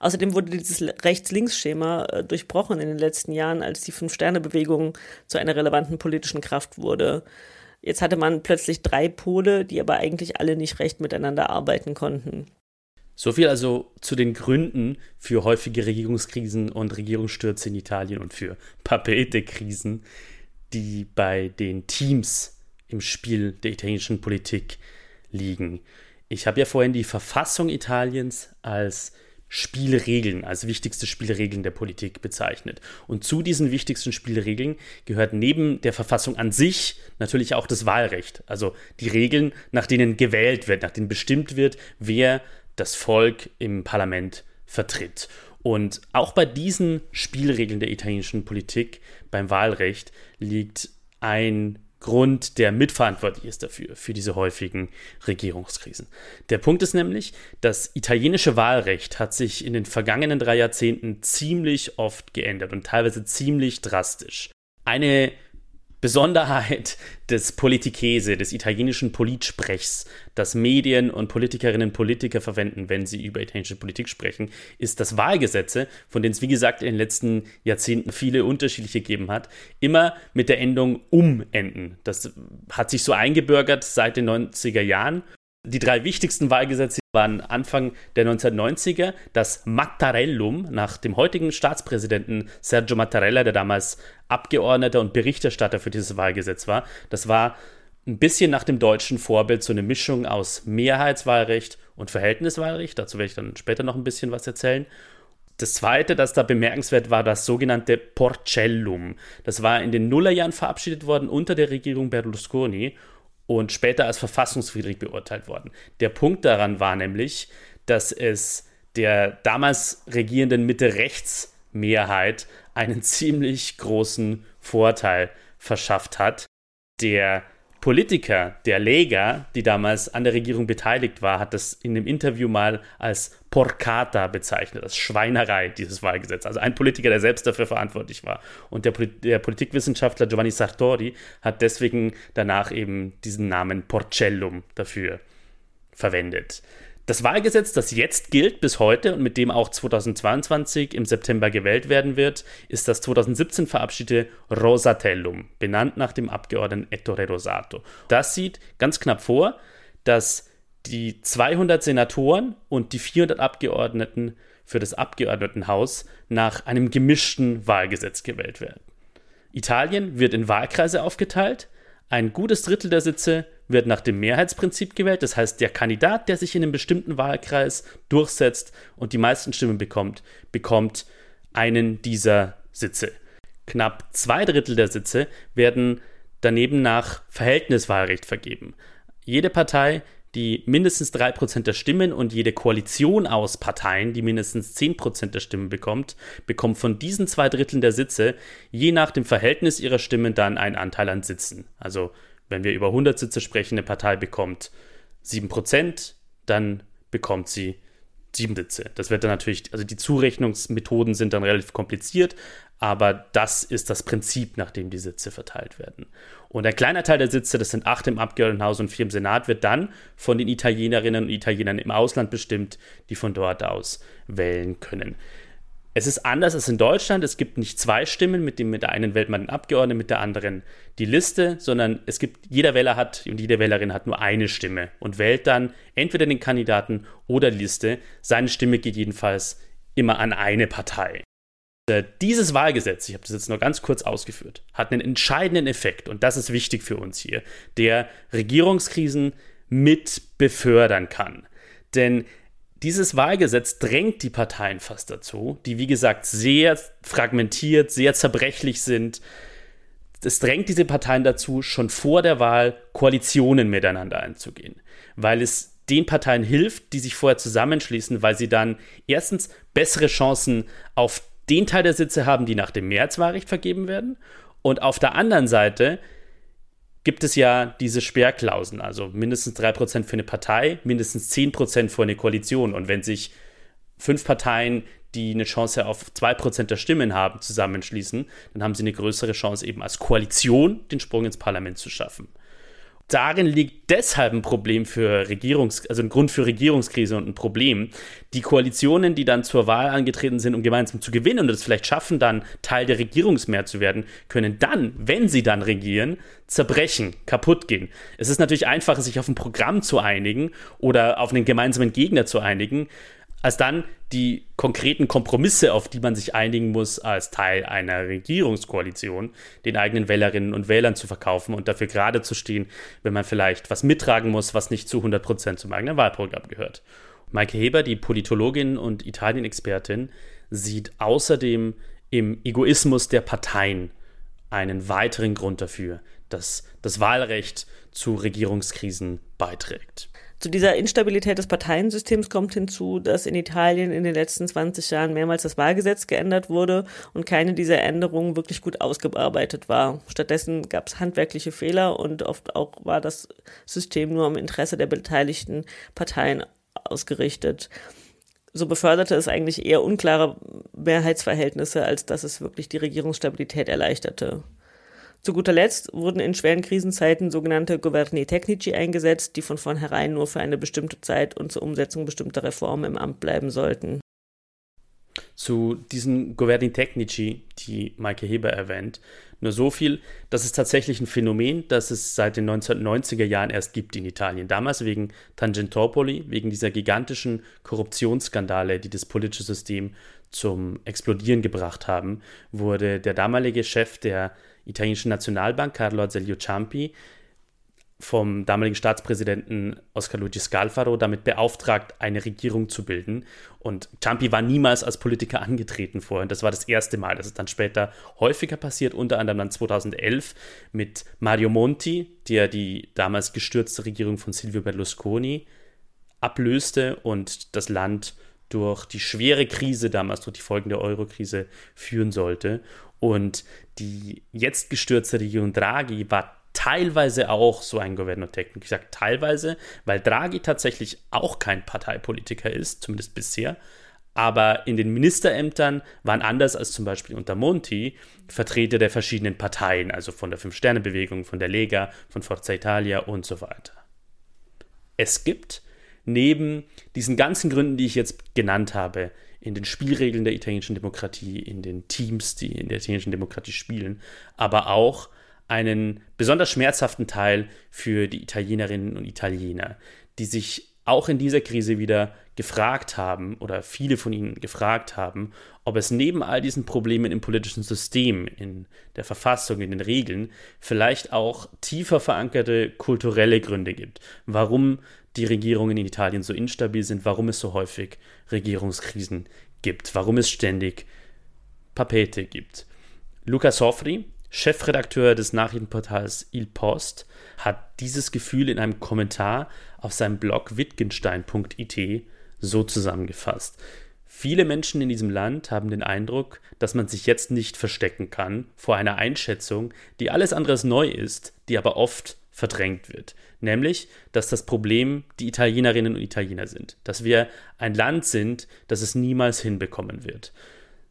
Außerdem wurde dieses Rechts-Links-Schema äh, durchbrochen in den letzten Jahren, als die Fünf-Sterne-Bewegung zu einer relevanten politischen Kraft wurde. Jetzt hatte man plötzlich drei Pole, die aber eigentlich alle nicht recht miteinander arbeiten konnten. So viel also zu den Gründen für häufige Regierungskrisen und Regierungsstürze in Italien und für Papete-Krisen, die bei den Teams im Spiel der italienischen Politik liegen. Ich habe ja vorhin die Verfassung Italiens als Spielregeln, als wichtigste Spielregeln der Politik bezeichnet. Und zu diesen wichtigsten Spielregeln gehört neben der Verfassung an sich natürlich auch das Wahlrecht. Also die Regeln, nach denen gewählt wird, nach denen bestimmt wird, wer das Volk im Parlament vertritt. Und auch bei diesen Spielregeln der italienischen Politik beim Wahlrecht liegt ein Grund, der mitverantwortlich ist dafür, für diese häufigen Regierungskrisen. Der Punkt ist nämlich, das italienische Wahlrecht hat sich in den vergangenen drei Jahrzehnten ziemlich oft geändert und teilweise ziemlich drastisch. Eine Besonderheit des Politikese, des italienischen Politsprechs, das Medien und Politikerinnen und Politiker verwenden, wenn sie über italienische Politik sprechen, ist, dass Wahlgesetze, von denen es wie gesagt in den letzten Jahrzehnten viele unterschiedliche gegeben hat, immer mit der Endung um enden. Das hat sich so eingebürgert seit den 90er Jahren die drei wichtigsten Wahlgesetze waren Anfang der 1990er das Mattarellum nach dem heutigen Staatspräsidenten Sergio Mattarella, der damals Abgeordneter und Berichterstatter für dieses Wahlgesetz war. Das war ein bisschen nach dem deutschen Vorbild so eine Mischung aus Mehrheitswahlrecht und Verhältniswahlrecht. Dazu werde ich dann später noch ein bisschen was erzählen. das Zweite, das da bemerkenswert war, das sogenannte Porcellum. Das war in den Nullerjahren verabschiedet worden unter der Regierung Berlusconi und später als verfassungswidrig beurteilt worden. Der Punkt daran war nämlich, dass es der damals regierenden Mitte-Rechts-Mehrheit einen ziemlich großen Vorteil verschafft hat. Der Politiker der Lega, die damals an der Regierung beteiligt war, hat das in einem Interview mal als Porcata bezeichnet, als Schweinerei, dieses Wahlgesetz. Also ein Politiker, der selbst dafür verantwortlich war. Und der, der Politikwissenschaftler Giovanni Sartori hat deswegen danach eben diesen Namen Porcellum dafür verwendet. Das Wahlgesetz, das jetzt gilt bis heute und mit dem auch 2022 im September gewählt werden wird, ist das 2017 verabschiedete Rosatellum, benannt nach dem Abgeordneten Ettore Rosato. Das sieht ganz knapp vor, dass die 200 Senatoren und die 400 Abgeordneten für das Abgeordnetenhaus nach einem gemischten Wahlgesetz gewählt werden. Italien wird in Wahlkreise aufgeteilt. Ein gutes Drittel der Sitze wird nach dem Mehrheitsprinzip gewählt. Das heißt, der Kandidat, der sich in einem bestimmten Wahlkreis durchsetzt und die meisten Stimmen bekommt, bekommt einen dieser Sitze. Knapp zwei Drittel der Sitze werden daneben nach Verhältniswahlrecht vergeben. Jede Partei, die mindestens 3% der Stimmen und jede Koalition aus Parteien, die mindestens 10% der Stimmen bekommt, bekommt von diesen zwei Dritteln der Sitze je nach dem Verhältnis ihrer Stimmen dann einen Anteil an Sitzen. Also wenn wir über 100 Sitze sprechen, eine Partei bekommt 7%, dann bekommt sie 7 Sitze. Das wird dann natürlich, also die Zurechnungsmethoden sind dann relativ kompliziert, aber das ist das Prinzip, nach dem die Sitze verteilt werden. Und ein kleiner Teil der Sitze, das sind acht im Abgeordnetenhaus und vier im Senat, wird dann von den Italienerinnen und Italienern im Ausland bestimmt, die von dort aus wählen können. Es ist anders als in Deutschland. Es gibt nicht zwei Stimmen, mit dem mit der einen wählt man den Abgeordneten, mit der anderen die Liste, sondern es gibt, jeder Wähler hat und jede Wählerin hat nur eine Stimme und wählt dann entweder den Kandidaten oder die Liste. Seine Stimme geht jedenfalls immer an eine Partei. Äh, dieses Wahlgesetz, ich habe das jetzt nur ganz kurz ausgeführt, hat einen entscheidenden Effekt und das ist wichtig für uns hier, der Regierungskrisen mit befördern kann. Denn dieses Wahlgesetz drängt die Parteien fast dazu, die wie gesagt sehr fragmentiert, sehr zerbrechlich sind. Es drängt diese Parteien dazu, schon vor der Wahl Koalitionen miteinander einzugehen, weil es den Parteien hilft, die sich vorher zusammenschließen, weil sie dann erstens bessere Chancen auf den Teil der Sitze haben, die nach dem Mehrheitswahlrecht vergeben werden und auf der anderen Seite gibt es ja diese Sperrklauseln, also mindestens 3% für eine Partei, mindestens 10% für eine Koalition. Und wenn sich fünf Parteien, die eine Chance auf 2% der Stimmen haben, zusammenschließen, dann haben sie eine größere Chance, eben als Koalition den Sprung ins Parlament zu schaffen darin liegt deshalb ein Problem für Regierungs-, also ein Grund für Regierungskrise und ein Problem. Die Koalitionen, die dann zur Wahl angetreten sind, um gemeinsam zu gewinnen und es vielleicht schaffen, dann Teil der Regierungsmehrheit zu werden, können dann, wenn sie dann regieren, zerbrechen, kaputt gehen. Es ist natürlich einfacher, sich auf ein Programm zu einigen oder auf einen gemeinsamen Gegner zu einigen, als dann die konkreten Kompromisse, auf die man sich einigen muss, als Teil einer Regierungskoalition, den eigenen Wählerinnen und Wählern zu verkaufen und dafür gerade zu stehen, wenn man vielleicht was mittragen muss, was nicht zu 100 Prozent zum eigenen Wahlprogramm gehört. Maike Heber, die Politologin und Italien-Expertin, sieht außerdem im Egoismus der Parteien einen weiteren Grund dafür, dass das Wahlrecht zu Regierungskrisen beiträgt. Zu dieser Instabilität des Parteiensystems kommt hinzu, dass in Italien in den letzten 20 Jahren mehrmals das Wahlgesetz geändert wurde und keine dieser Änderungen wirklich gut ausgearbeitet war. Stattdessen gab es handwerkliche Fehler und oft auch war das System nur im Interesse der beteiligten Parteien ausgerichtet. So beförderte es eigentlich eher unklare Mehrheitsverhältnisse, als dass es wirklich die Regierungsstabilität erleichterte. Zu guter Letzt wurden in schweren Krisenzeiten sogenannte Governi Tecnici eingesetzt, die von vornherein nur für eine bestimmte Zeit und zur Umsetzung bestimmter Reformen im Amt bleiben sollten. Zu diesen Governi Tecnici, die Maike Heber erwähnt, nur so viel, das ist tatsächlich ein Phänomen, das es seit den 1990er Jahren erst gibt in Italien. Damals wegen Tangentopoli, wegen dieser gigantischen Korruptionsskandale, die das politische System zum Explodieren gebracht haben, wurde der damalige Chef der italienischen Nationalbank, Carlo Azeglio Ciampi, vom damaligen Staatspräsidenten Oscar Luigi Scalfaro damit beauftragt, eine Regierung zu bilden. Und Ciampi war niemals als Politiker angetreten vorher. Das war das erste Mal. Das ist dann später häufiger passiert, unter anderem dann 2011 mit Mario Monti, der die damals gestürzte Regierung von Silvio Berlusconi ablöste und das Land durch die schwere Krise damals, durch die Folgen der Euro-Krise führen sollte. Und die jetzt gestürzte Regierung Draghi war teilweise auch so ein Governo-Technik. Ich sage teilweise, weil Draghi tatsächlich auch kein Parteipolitiker ist, zumindest bisher. Aber in den Ministerämtern waren anders als zum Beispiel unter Monti Vertreter der verschiedenen Parteien, also von der Fünf-Sterne-Bewegung, von der Lega, von Forza Italia und so weiter. Es gibt neben diesen ganzen Gründen, die ich jetzt genannt habe, in den Spielregeln der italienischen Demokratie, in den Teams, die in der italienischen Demokratie spielen, aber auch einen besonders schmerzhaften Teil für die Italienerinnen und Italiener, die sich auch in dieser Krise wieder gefragt haben oder viele von ihnen gefragt haben, ob es neben all diesen Problemen im politischen System, in der Verfassung, in den Regeln, vielleicht auch tiefer verankerte kulturelle Gründe gibt, warum die Regierungen in Italien so instabil sind, warum es so häufig Regierungskrisen gibt, warum es ständig Papete gibt. Luca Sofri, Chefredakteur des Nachrichtenportals Il Post, hat dieses Gefühl in einem Kommentar auf seinem Blog wittgenstein.it so zusammengefasst. Viele Menschen in diesem Land haben den Eindruck, dass man sich jetzt nicht verstecken kann vor einer Einschätzung, die alles anderes neu ist, die aber oft verdrängt wird. Nämlich, dass das Problem die Italienerinnen und Italiener sind. Dass wir ein Land sind, das es niemals hinbekommen wird.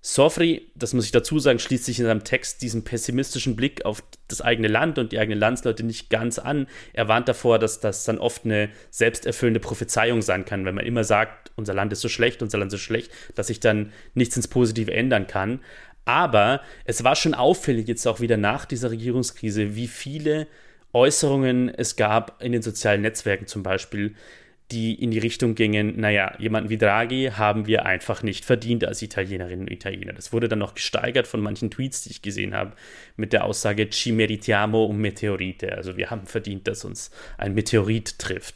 Sofri, das muss ich dazu sagen, schließt sich in seinem Text diesen pessimistischen Blick auf das eigene Land und die eigenen Landsleute nicht ganz an. Er warnt davor, dass das dann oft eine selbsterfüllende Prophezeiung sein kann, wenn man immer sagt, unser Land ist so schlecht, unser Land ist so schlecht, dass sich dann nichts ins Positive ändern kann. Aber es war schon auffällig jetzt auch wieder nach dieser Regierungskrise, wie viele Äußerungen es gab in den sozialen Netzwerken zum Beispiel, die in die Richtung gingen, naja, jemanden wie Draghi haben wir einfach nicht verdient als Italienerinnen und Italiener. Das wurde dann noch gesteigert von manchen Tweets, die ich gesehen habe, mit der Aussage Ci meritiamo un meteorite. Also wir haben verdient, dass uns ein Meteorit trifft.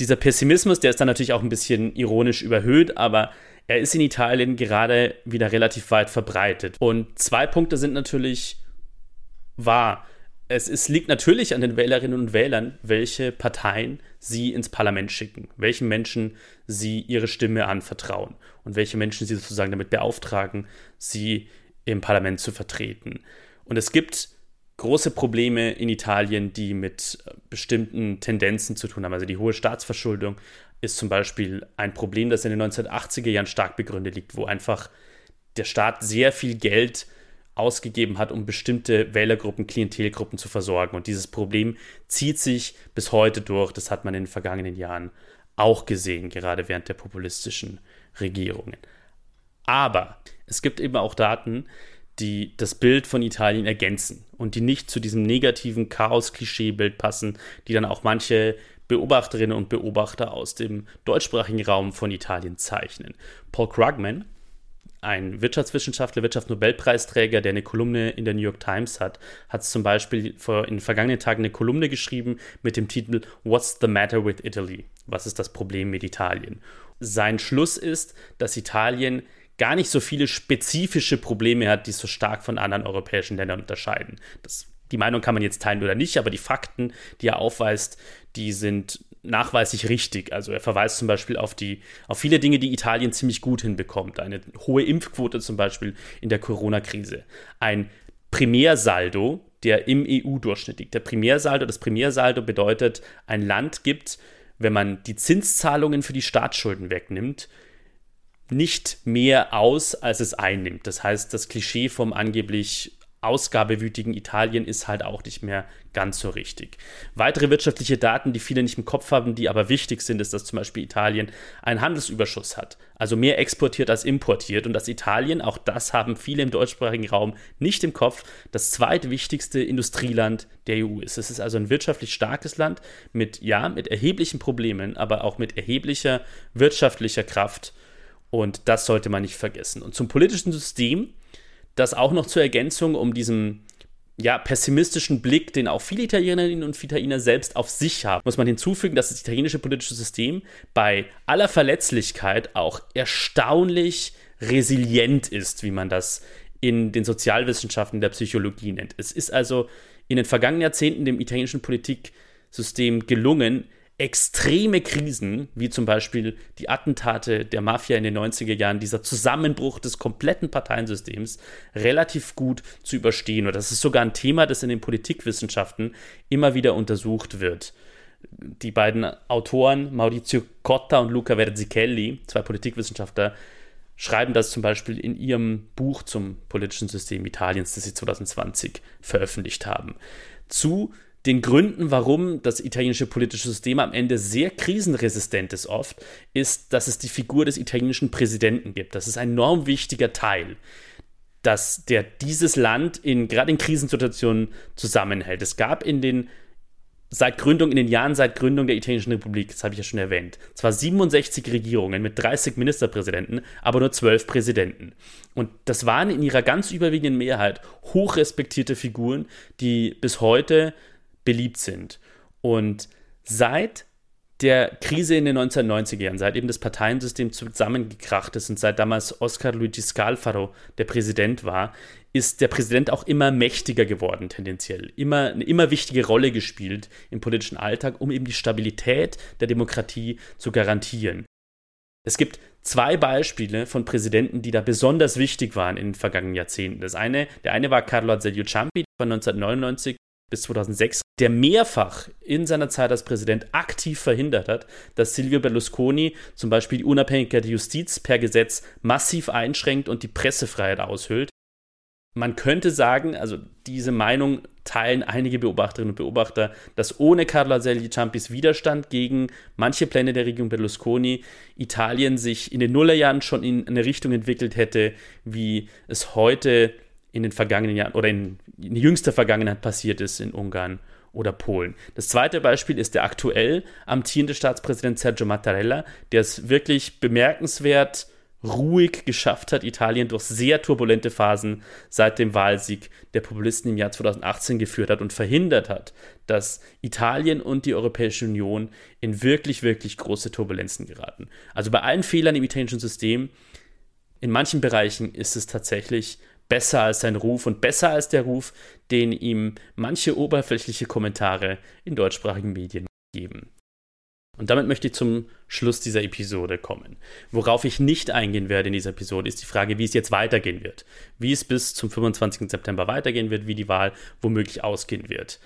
Dieser Pessimismus, der ist dann natürlich auch ein bisschen ironisch überhöht, aber er ist in Italien gerade wieder relativ weit verbreitet. Und zwei Punkte sind natürlich wahr es ist, liegt natürlich an den Wählerinnen und Wählern, welche Parteien sie ins Parlament schicken, welchen Menschen sie ihre Stimme anvertrauen und welche Menschen sie sozusagen damit beauftragen, sie im Parlament zu vertreten. Und es gibt große Probleme in Italien, die mit bestimmten Tendenzen zu tun haben. Also die hohe Staatsverschuldung ist zum Beispiel ein Problem, das in den 1980er Jahren stark begründet liegt, wo einfach der Staat sehr viel Geld ausgegeben hat, um bestimmte Wählergruppen, Klientelgruppen zu versorgen. Und dieses Problem zieht sich bis heute durch. Das hat man in den vergangenen Jahren auch gesehen, gerade während der populistischen Regierungen. Aber es gibt eben auch Daten, die das Bild von Italien ergänzen und die nicht zu diesem negativen Chaos-Klischee-Bild passen, die dann auch manche Beobachterinnen und Beobachter aus dem deutschsprachigen Raum von Italien zeichnen. Paul Krugman, ein Wirtschaftswissenschaftler, Wirtschaftsnobelpreisträger, der eine Kolumne in der New York Times hat, hat zum Beispiel vor, in den vergangenen Tagen eine Kolumne geschrieben mit dem Titel What's the Matter with Italy? Was ist das Problem mit Italien? Sein Schluss ist, dass Italien gar nicht so viele spezifische Probleme hat, die so stark von anderen europäischen Ländern unterscheiden. Das, die Meinung kann man jetzt teilen oder nicht, aber die Fakten, die er aufweist, die sind nachweislich richtig. Also er verweist zum Beispiel auf, die, auf viele Dinge, die Italien ziemlich gut hinbekommt. Eine hohe Impfquote zum Beispiel in der Corona-Krise. Ein Primärsaldo, der im EU-Durchschnitt liegt. Der Primärsaldo, das Primärsaldo bedeutet, ein Land gibt, wenn man die Zinszahlungen für die Staatsschulden wegnimmt, nicht mehr aus, als es einnimmt. Das heißt, das Klischee vom angeblich ausgabewütigen Italien ist halt auch nicht mehr ganz so richtig. Weitere wirtschaftliche Daten, die viele nicht im Kopf haben, die aber wichtig sind, ist, dass zum Beispiel Italien einen Handelsüberschuss hat, also mehr exportiert als importiert und dass Italien, auch das haben viele im deutschsprachigen Raum nicht im Kopf, das zweitwichtigste Industrieland der EU ist. Es ist also ein wirtschaftlich starkes Land mit, ja, mit erheblichen Problemen, aber auch mit erheblicher wirtschaftlicher Kraft und das sollte man nicht vergessen. Und zum politischen System das auch noch zur Ergänzung, um diesem ja, pessimistischen Blick, den auch viele Italienerinnen und Italiener selbst auf sich haben, muss man hinzufügen, dass das italienische politische System bei aller Verletzlichkeit auch erstaunlich resilient ist, wie man das in den Sozialwissenschaften der Psychologie nennt. Es ist also in den vergangenen Jahrzehnten dem italienischen Politiksystem gelungen, extreme Krisen, wie zum Beispiel die Attentate der Mafia in den 90er Jahren, dieser Zusammenbruch des kompletten Parteiensystems, relativ gut zu überstehen. Und das ist sogar ein Thema, das in den Politikwissenschaften immer wieder untersucht wird. Die beiden Autoren, Maurizio Cotta und Luca Verzichelli, zwei Politikwissenschaftler, schreiben das zum Beispiel in ihrem Buch zum politischen System Italiens, das sie 2020 veröffentlicht haben. Zu den Gründen, warum das italienische politische System am Ende sehr krisenresistent ist oft, ist, dass es die Figur des italienischen Präsidenten gibt. Das ist ein enorm wichtiger Teil, dass der dieses Land in gerade in Krisensituationen zusammenhält. Es gab in den seit Gründung, in den Jahren seit Gründung der Italienischen Republik, das habe ich ja schon erwähnt, zwar 67 Regierungen mit 30 Ministerpräsidenten, aber nur 12 Präsidenten. Und das waren in ihrer ganz überwiegenden Mehrheit hochrespektierte Figuren, die bis heute beliebt sind. Und seit der Krise in den 1990er Jahren, seit eben das Parteiensystem zusammengekracht ist und seit damals Oscar Luigi Scalfaro der Präsident war, ist der Präsident auch immer mächtiger geworden, tendenziell. Immer eine immer wichtige Rolle gespielt im politischen Alltag, um eben die Stabilität der Demokratie zu garantieren. Es gibt zwei Beispiele von Präsidenten, die da besonders wichtig waren in den vergangenen Jahrzehnten. Das eine, der eine war Carlo Azeglio Ciampi von 1999 bis 2006, der mehrfach in seiner Zeit als Präsident aktiv verhindert hat, dass Silvio Berlusconi zum Beispiel die Unabhängigkeit der Justiz per Gesetz massiv einschränkt und die Pressefreiheit aushöhlt. Man könnte sagen, also diese Meinung teilen einige Beobachterinnen und Beobachter, dass ohne Carlo Azeglio Ciampis Widerstand gegen manche Pläne der Regierung Berlusconi Italien sich in den Nullerjahren schon in eine Richtung entwickelt hätte, wie es heute in den vergangenen Jahren oder in, in jüngster Vergangenheit passiert ist in Ungarn oder Polen. Das zweite Beispiel ist der aktuell amtierende Staatspräsident Sergio Mattarella, der es wirklich bemerkenswert ruhig geschafft hat, Italien durch sehr turbulente Phasen seit dem Wahlsieg der Populisten im Jahr 2018 geführt hat und verhindert hat, dass Italien und die Europäische Union in wirklich, wirklich große Turbulenzen geraten. Also bei allen Fehlern im italienischen System, in manchen Bereichen ist es tatsächlich besser als sein Ruf und besser als der Ruf, den ihm manche oberflächliche Kommentare in deutschsprachigen Medien geben. Und damit möchte ich zum Schluss dieser Episode kommen. Worauf ich nicht eingehen werde in dieser Episode, ist die Frage, wie es jetzt weitergehen wird. Wie es bis zum 25. September weitergehen wird, wie die Wahl womöglich ausgehen wird.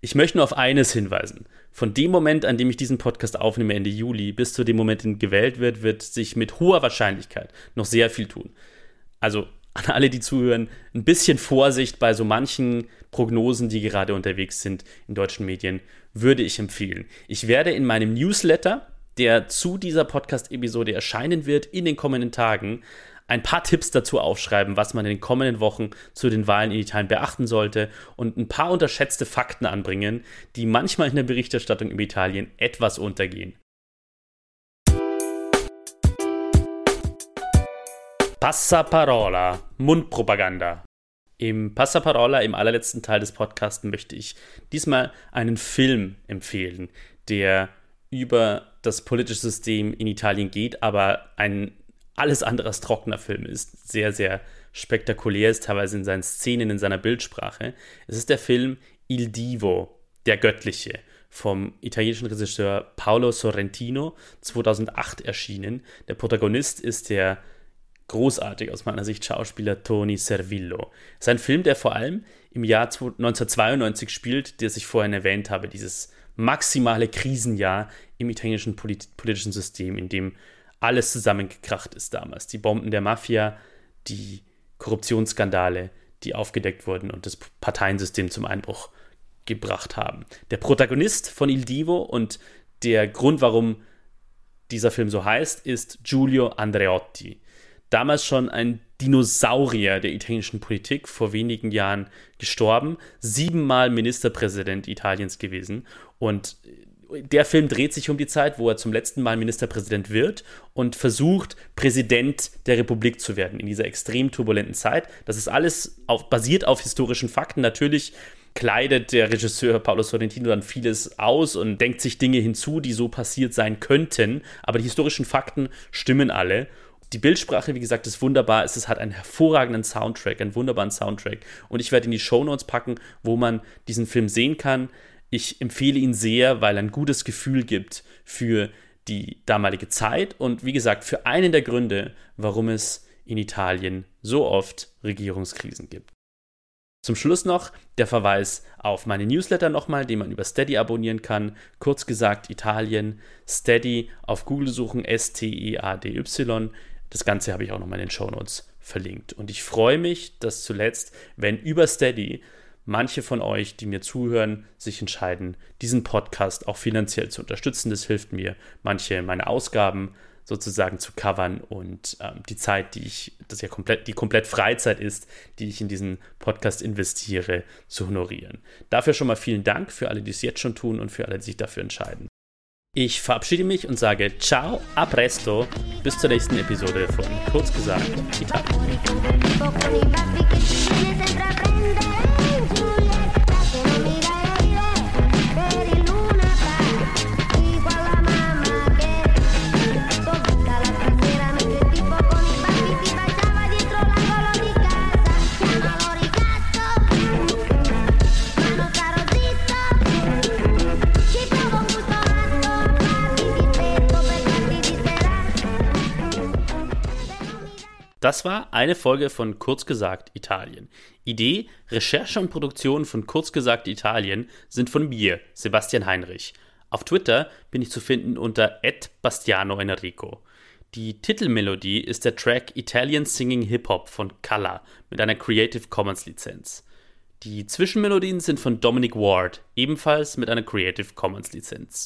Ich möchte nur auf eines hinweisen. Von dem Moment, an dem ich diesen Podcast aufnehme, Ende Juli, bis zu dem Moment, in dem gewählt wird, wird sich mit hoher Wahrscheinlichkeit noch sehr viel tun. Also an alle, die zuhören, ein bisschen Vorsicht bei so manchen Prognosen, die gerade unterwegs sind in deutschen Medien, würde ich empfehlen. Ich werde in meinem Newsletter, der zu dieser Podcast-Episode erscheinen wird, in den kommenden Tagen, ein paar Tipps dazu aufschreiben, was man in den kommenden Wochen zu den Wahlen in Italien beachten sollte und ein paar unterschätzte Fakten anbringen, die manchmal in der Berichterstattung über Italien etwas untergehen. Passaparola, Mundpropaganda. Im Passaparola, im allerletzten Teil des Podcasts, möchte ich diesmal einen Film empfehlen, der über das politische System in Italien geht, aber ein alles andere als trockener Film ist. Sehr, sehr spektakulär ist, teilweise in seinen Szenen, in seiner Bildsprache. Es ist der Film Il Divo, der Göttliche, vom italienischen Regisseur Paolo Sorrentino, 2008 erschienen. Der Protagonist ist der großartig aus meiner Sicht Schauspieler Tony Servillo. Es ist ein Film, der vor allem im Jahr 1992 spielt, das ich vorhin erwähnt habe, dieses maximale Krisenjahr im italienischen polit politischen System, in dem alles zusammengekracht ist damals. Die Bomben der Mafia, die Korruptionsskandale, die aufgedeckt wurden und das Parteiensystem zum Einbruch gebracht haben. Der Protagonist von Il Divo und der Grund, warum dieser Film so heißt, ist Giulio Andreotti damals schon ein Dinosaurier der italienischen Politik, vor wenigen Jahren gestorben, siebenmal Ministerpräsident Italiens gewesen und der Film dreht sich um die Zeit, wo er zum letzten Mal Ministerpräsident wird und versucht, Präsident der Republik zu werden in dieser extrem turbulenten Zeit. Das ist alles auf, basiert auf historischen Fakten. Natürlich kleidet der Regisseur Paolo Sorrentino dann vieles aus und denkt sich Dinge hinzu, die so passiert sein könnten. Aber die historischen Fakten stimmen alle. Die Bildsprache, wie gesagt, ist wunderbar. Es hat einen hervorragenden Soundtrack, einen wunderbaren Soundtrack. Und ich werde in die Shownotes packen, wo man diesen Film sehen kann. Ich empfehle ihn sehr, weil er ein gutes Gefühl gibt für die damalige Zeit und wie gesagt, für einen der Gründe, warum es in Italien so oft Regierungskrisen gibt. Zum Schluss noch der Verweis auf meine Newsletter nochmal, den man über Steady abonnieren kann. Kurz gesagt Italien, Steady auf Google suchen, S-T-E-A-D-Y. Das Ganze habe ich auch nochmal in den Shownotes verlinkt. Und ich freue mich, dass zuletzt, wenn über Steady manche von euch, die mir zuhören, sich entscheiden, diesen Podcast auch finanziell zu unterstützen. Das hilft mir, manche meine Ausgaben sozusagen zu covern und ähm, die Zeit, die ich, das ja komplett, die komplett Freizeit ist, die ich in diesen Podcast investiere, zu honorieren. Dafür schon mal vielen Dank für alle, die es jetzt schon tun und für alle, die sich dafür entscheiden. Ich verabschiede mich und sage ciao, a presto, bis zur nächsten Episode von Kurz gesagt Italien. Das war eine Folge von Kurz gesagt Italien. Idee, Recherche und Produktion von Kurz gesagt Italien sind von mir, Sebastian Heinrich. Auf Twitter bin ich zu finden unter @bastianoenrico. Die Titelmelodie ist der Track Italian Singing Hip Hop von Color mit einer Creative Commons Lizenz. Die Zwischenmelodien sind von Dominic Ward, ebenfalls mit einer Creative Commons Lizenz.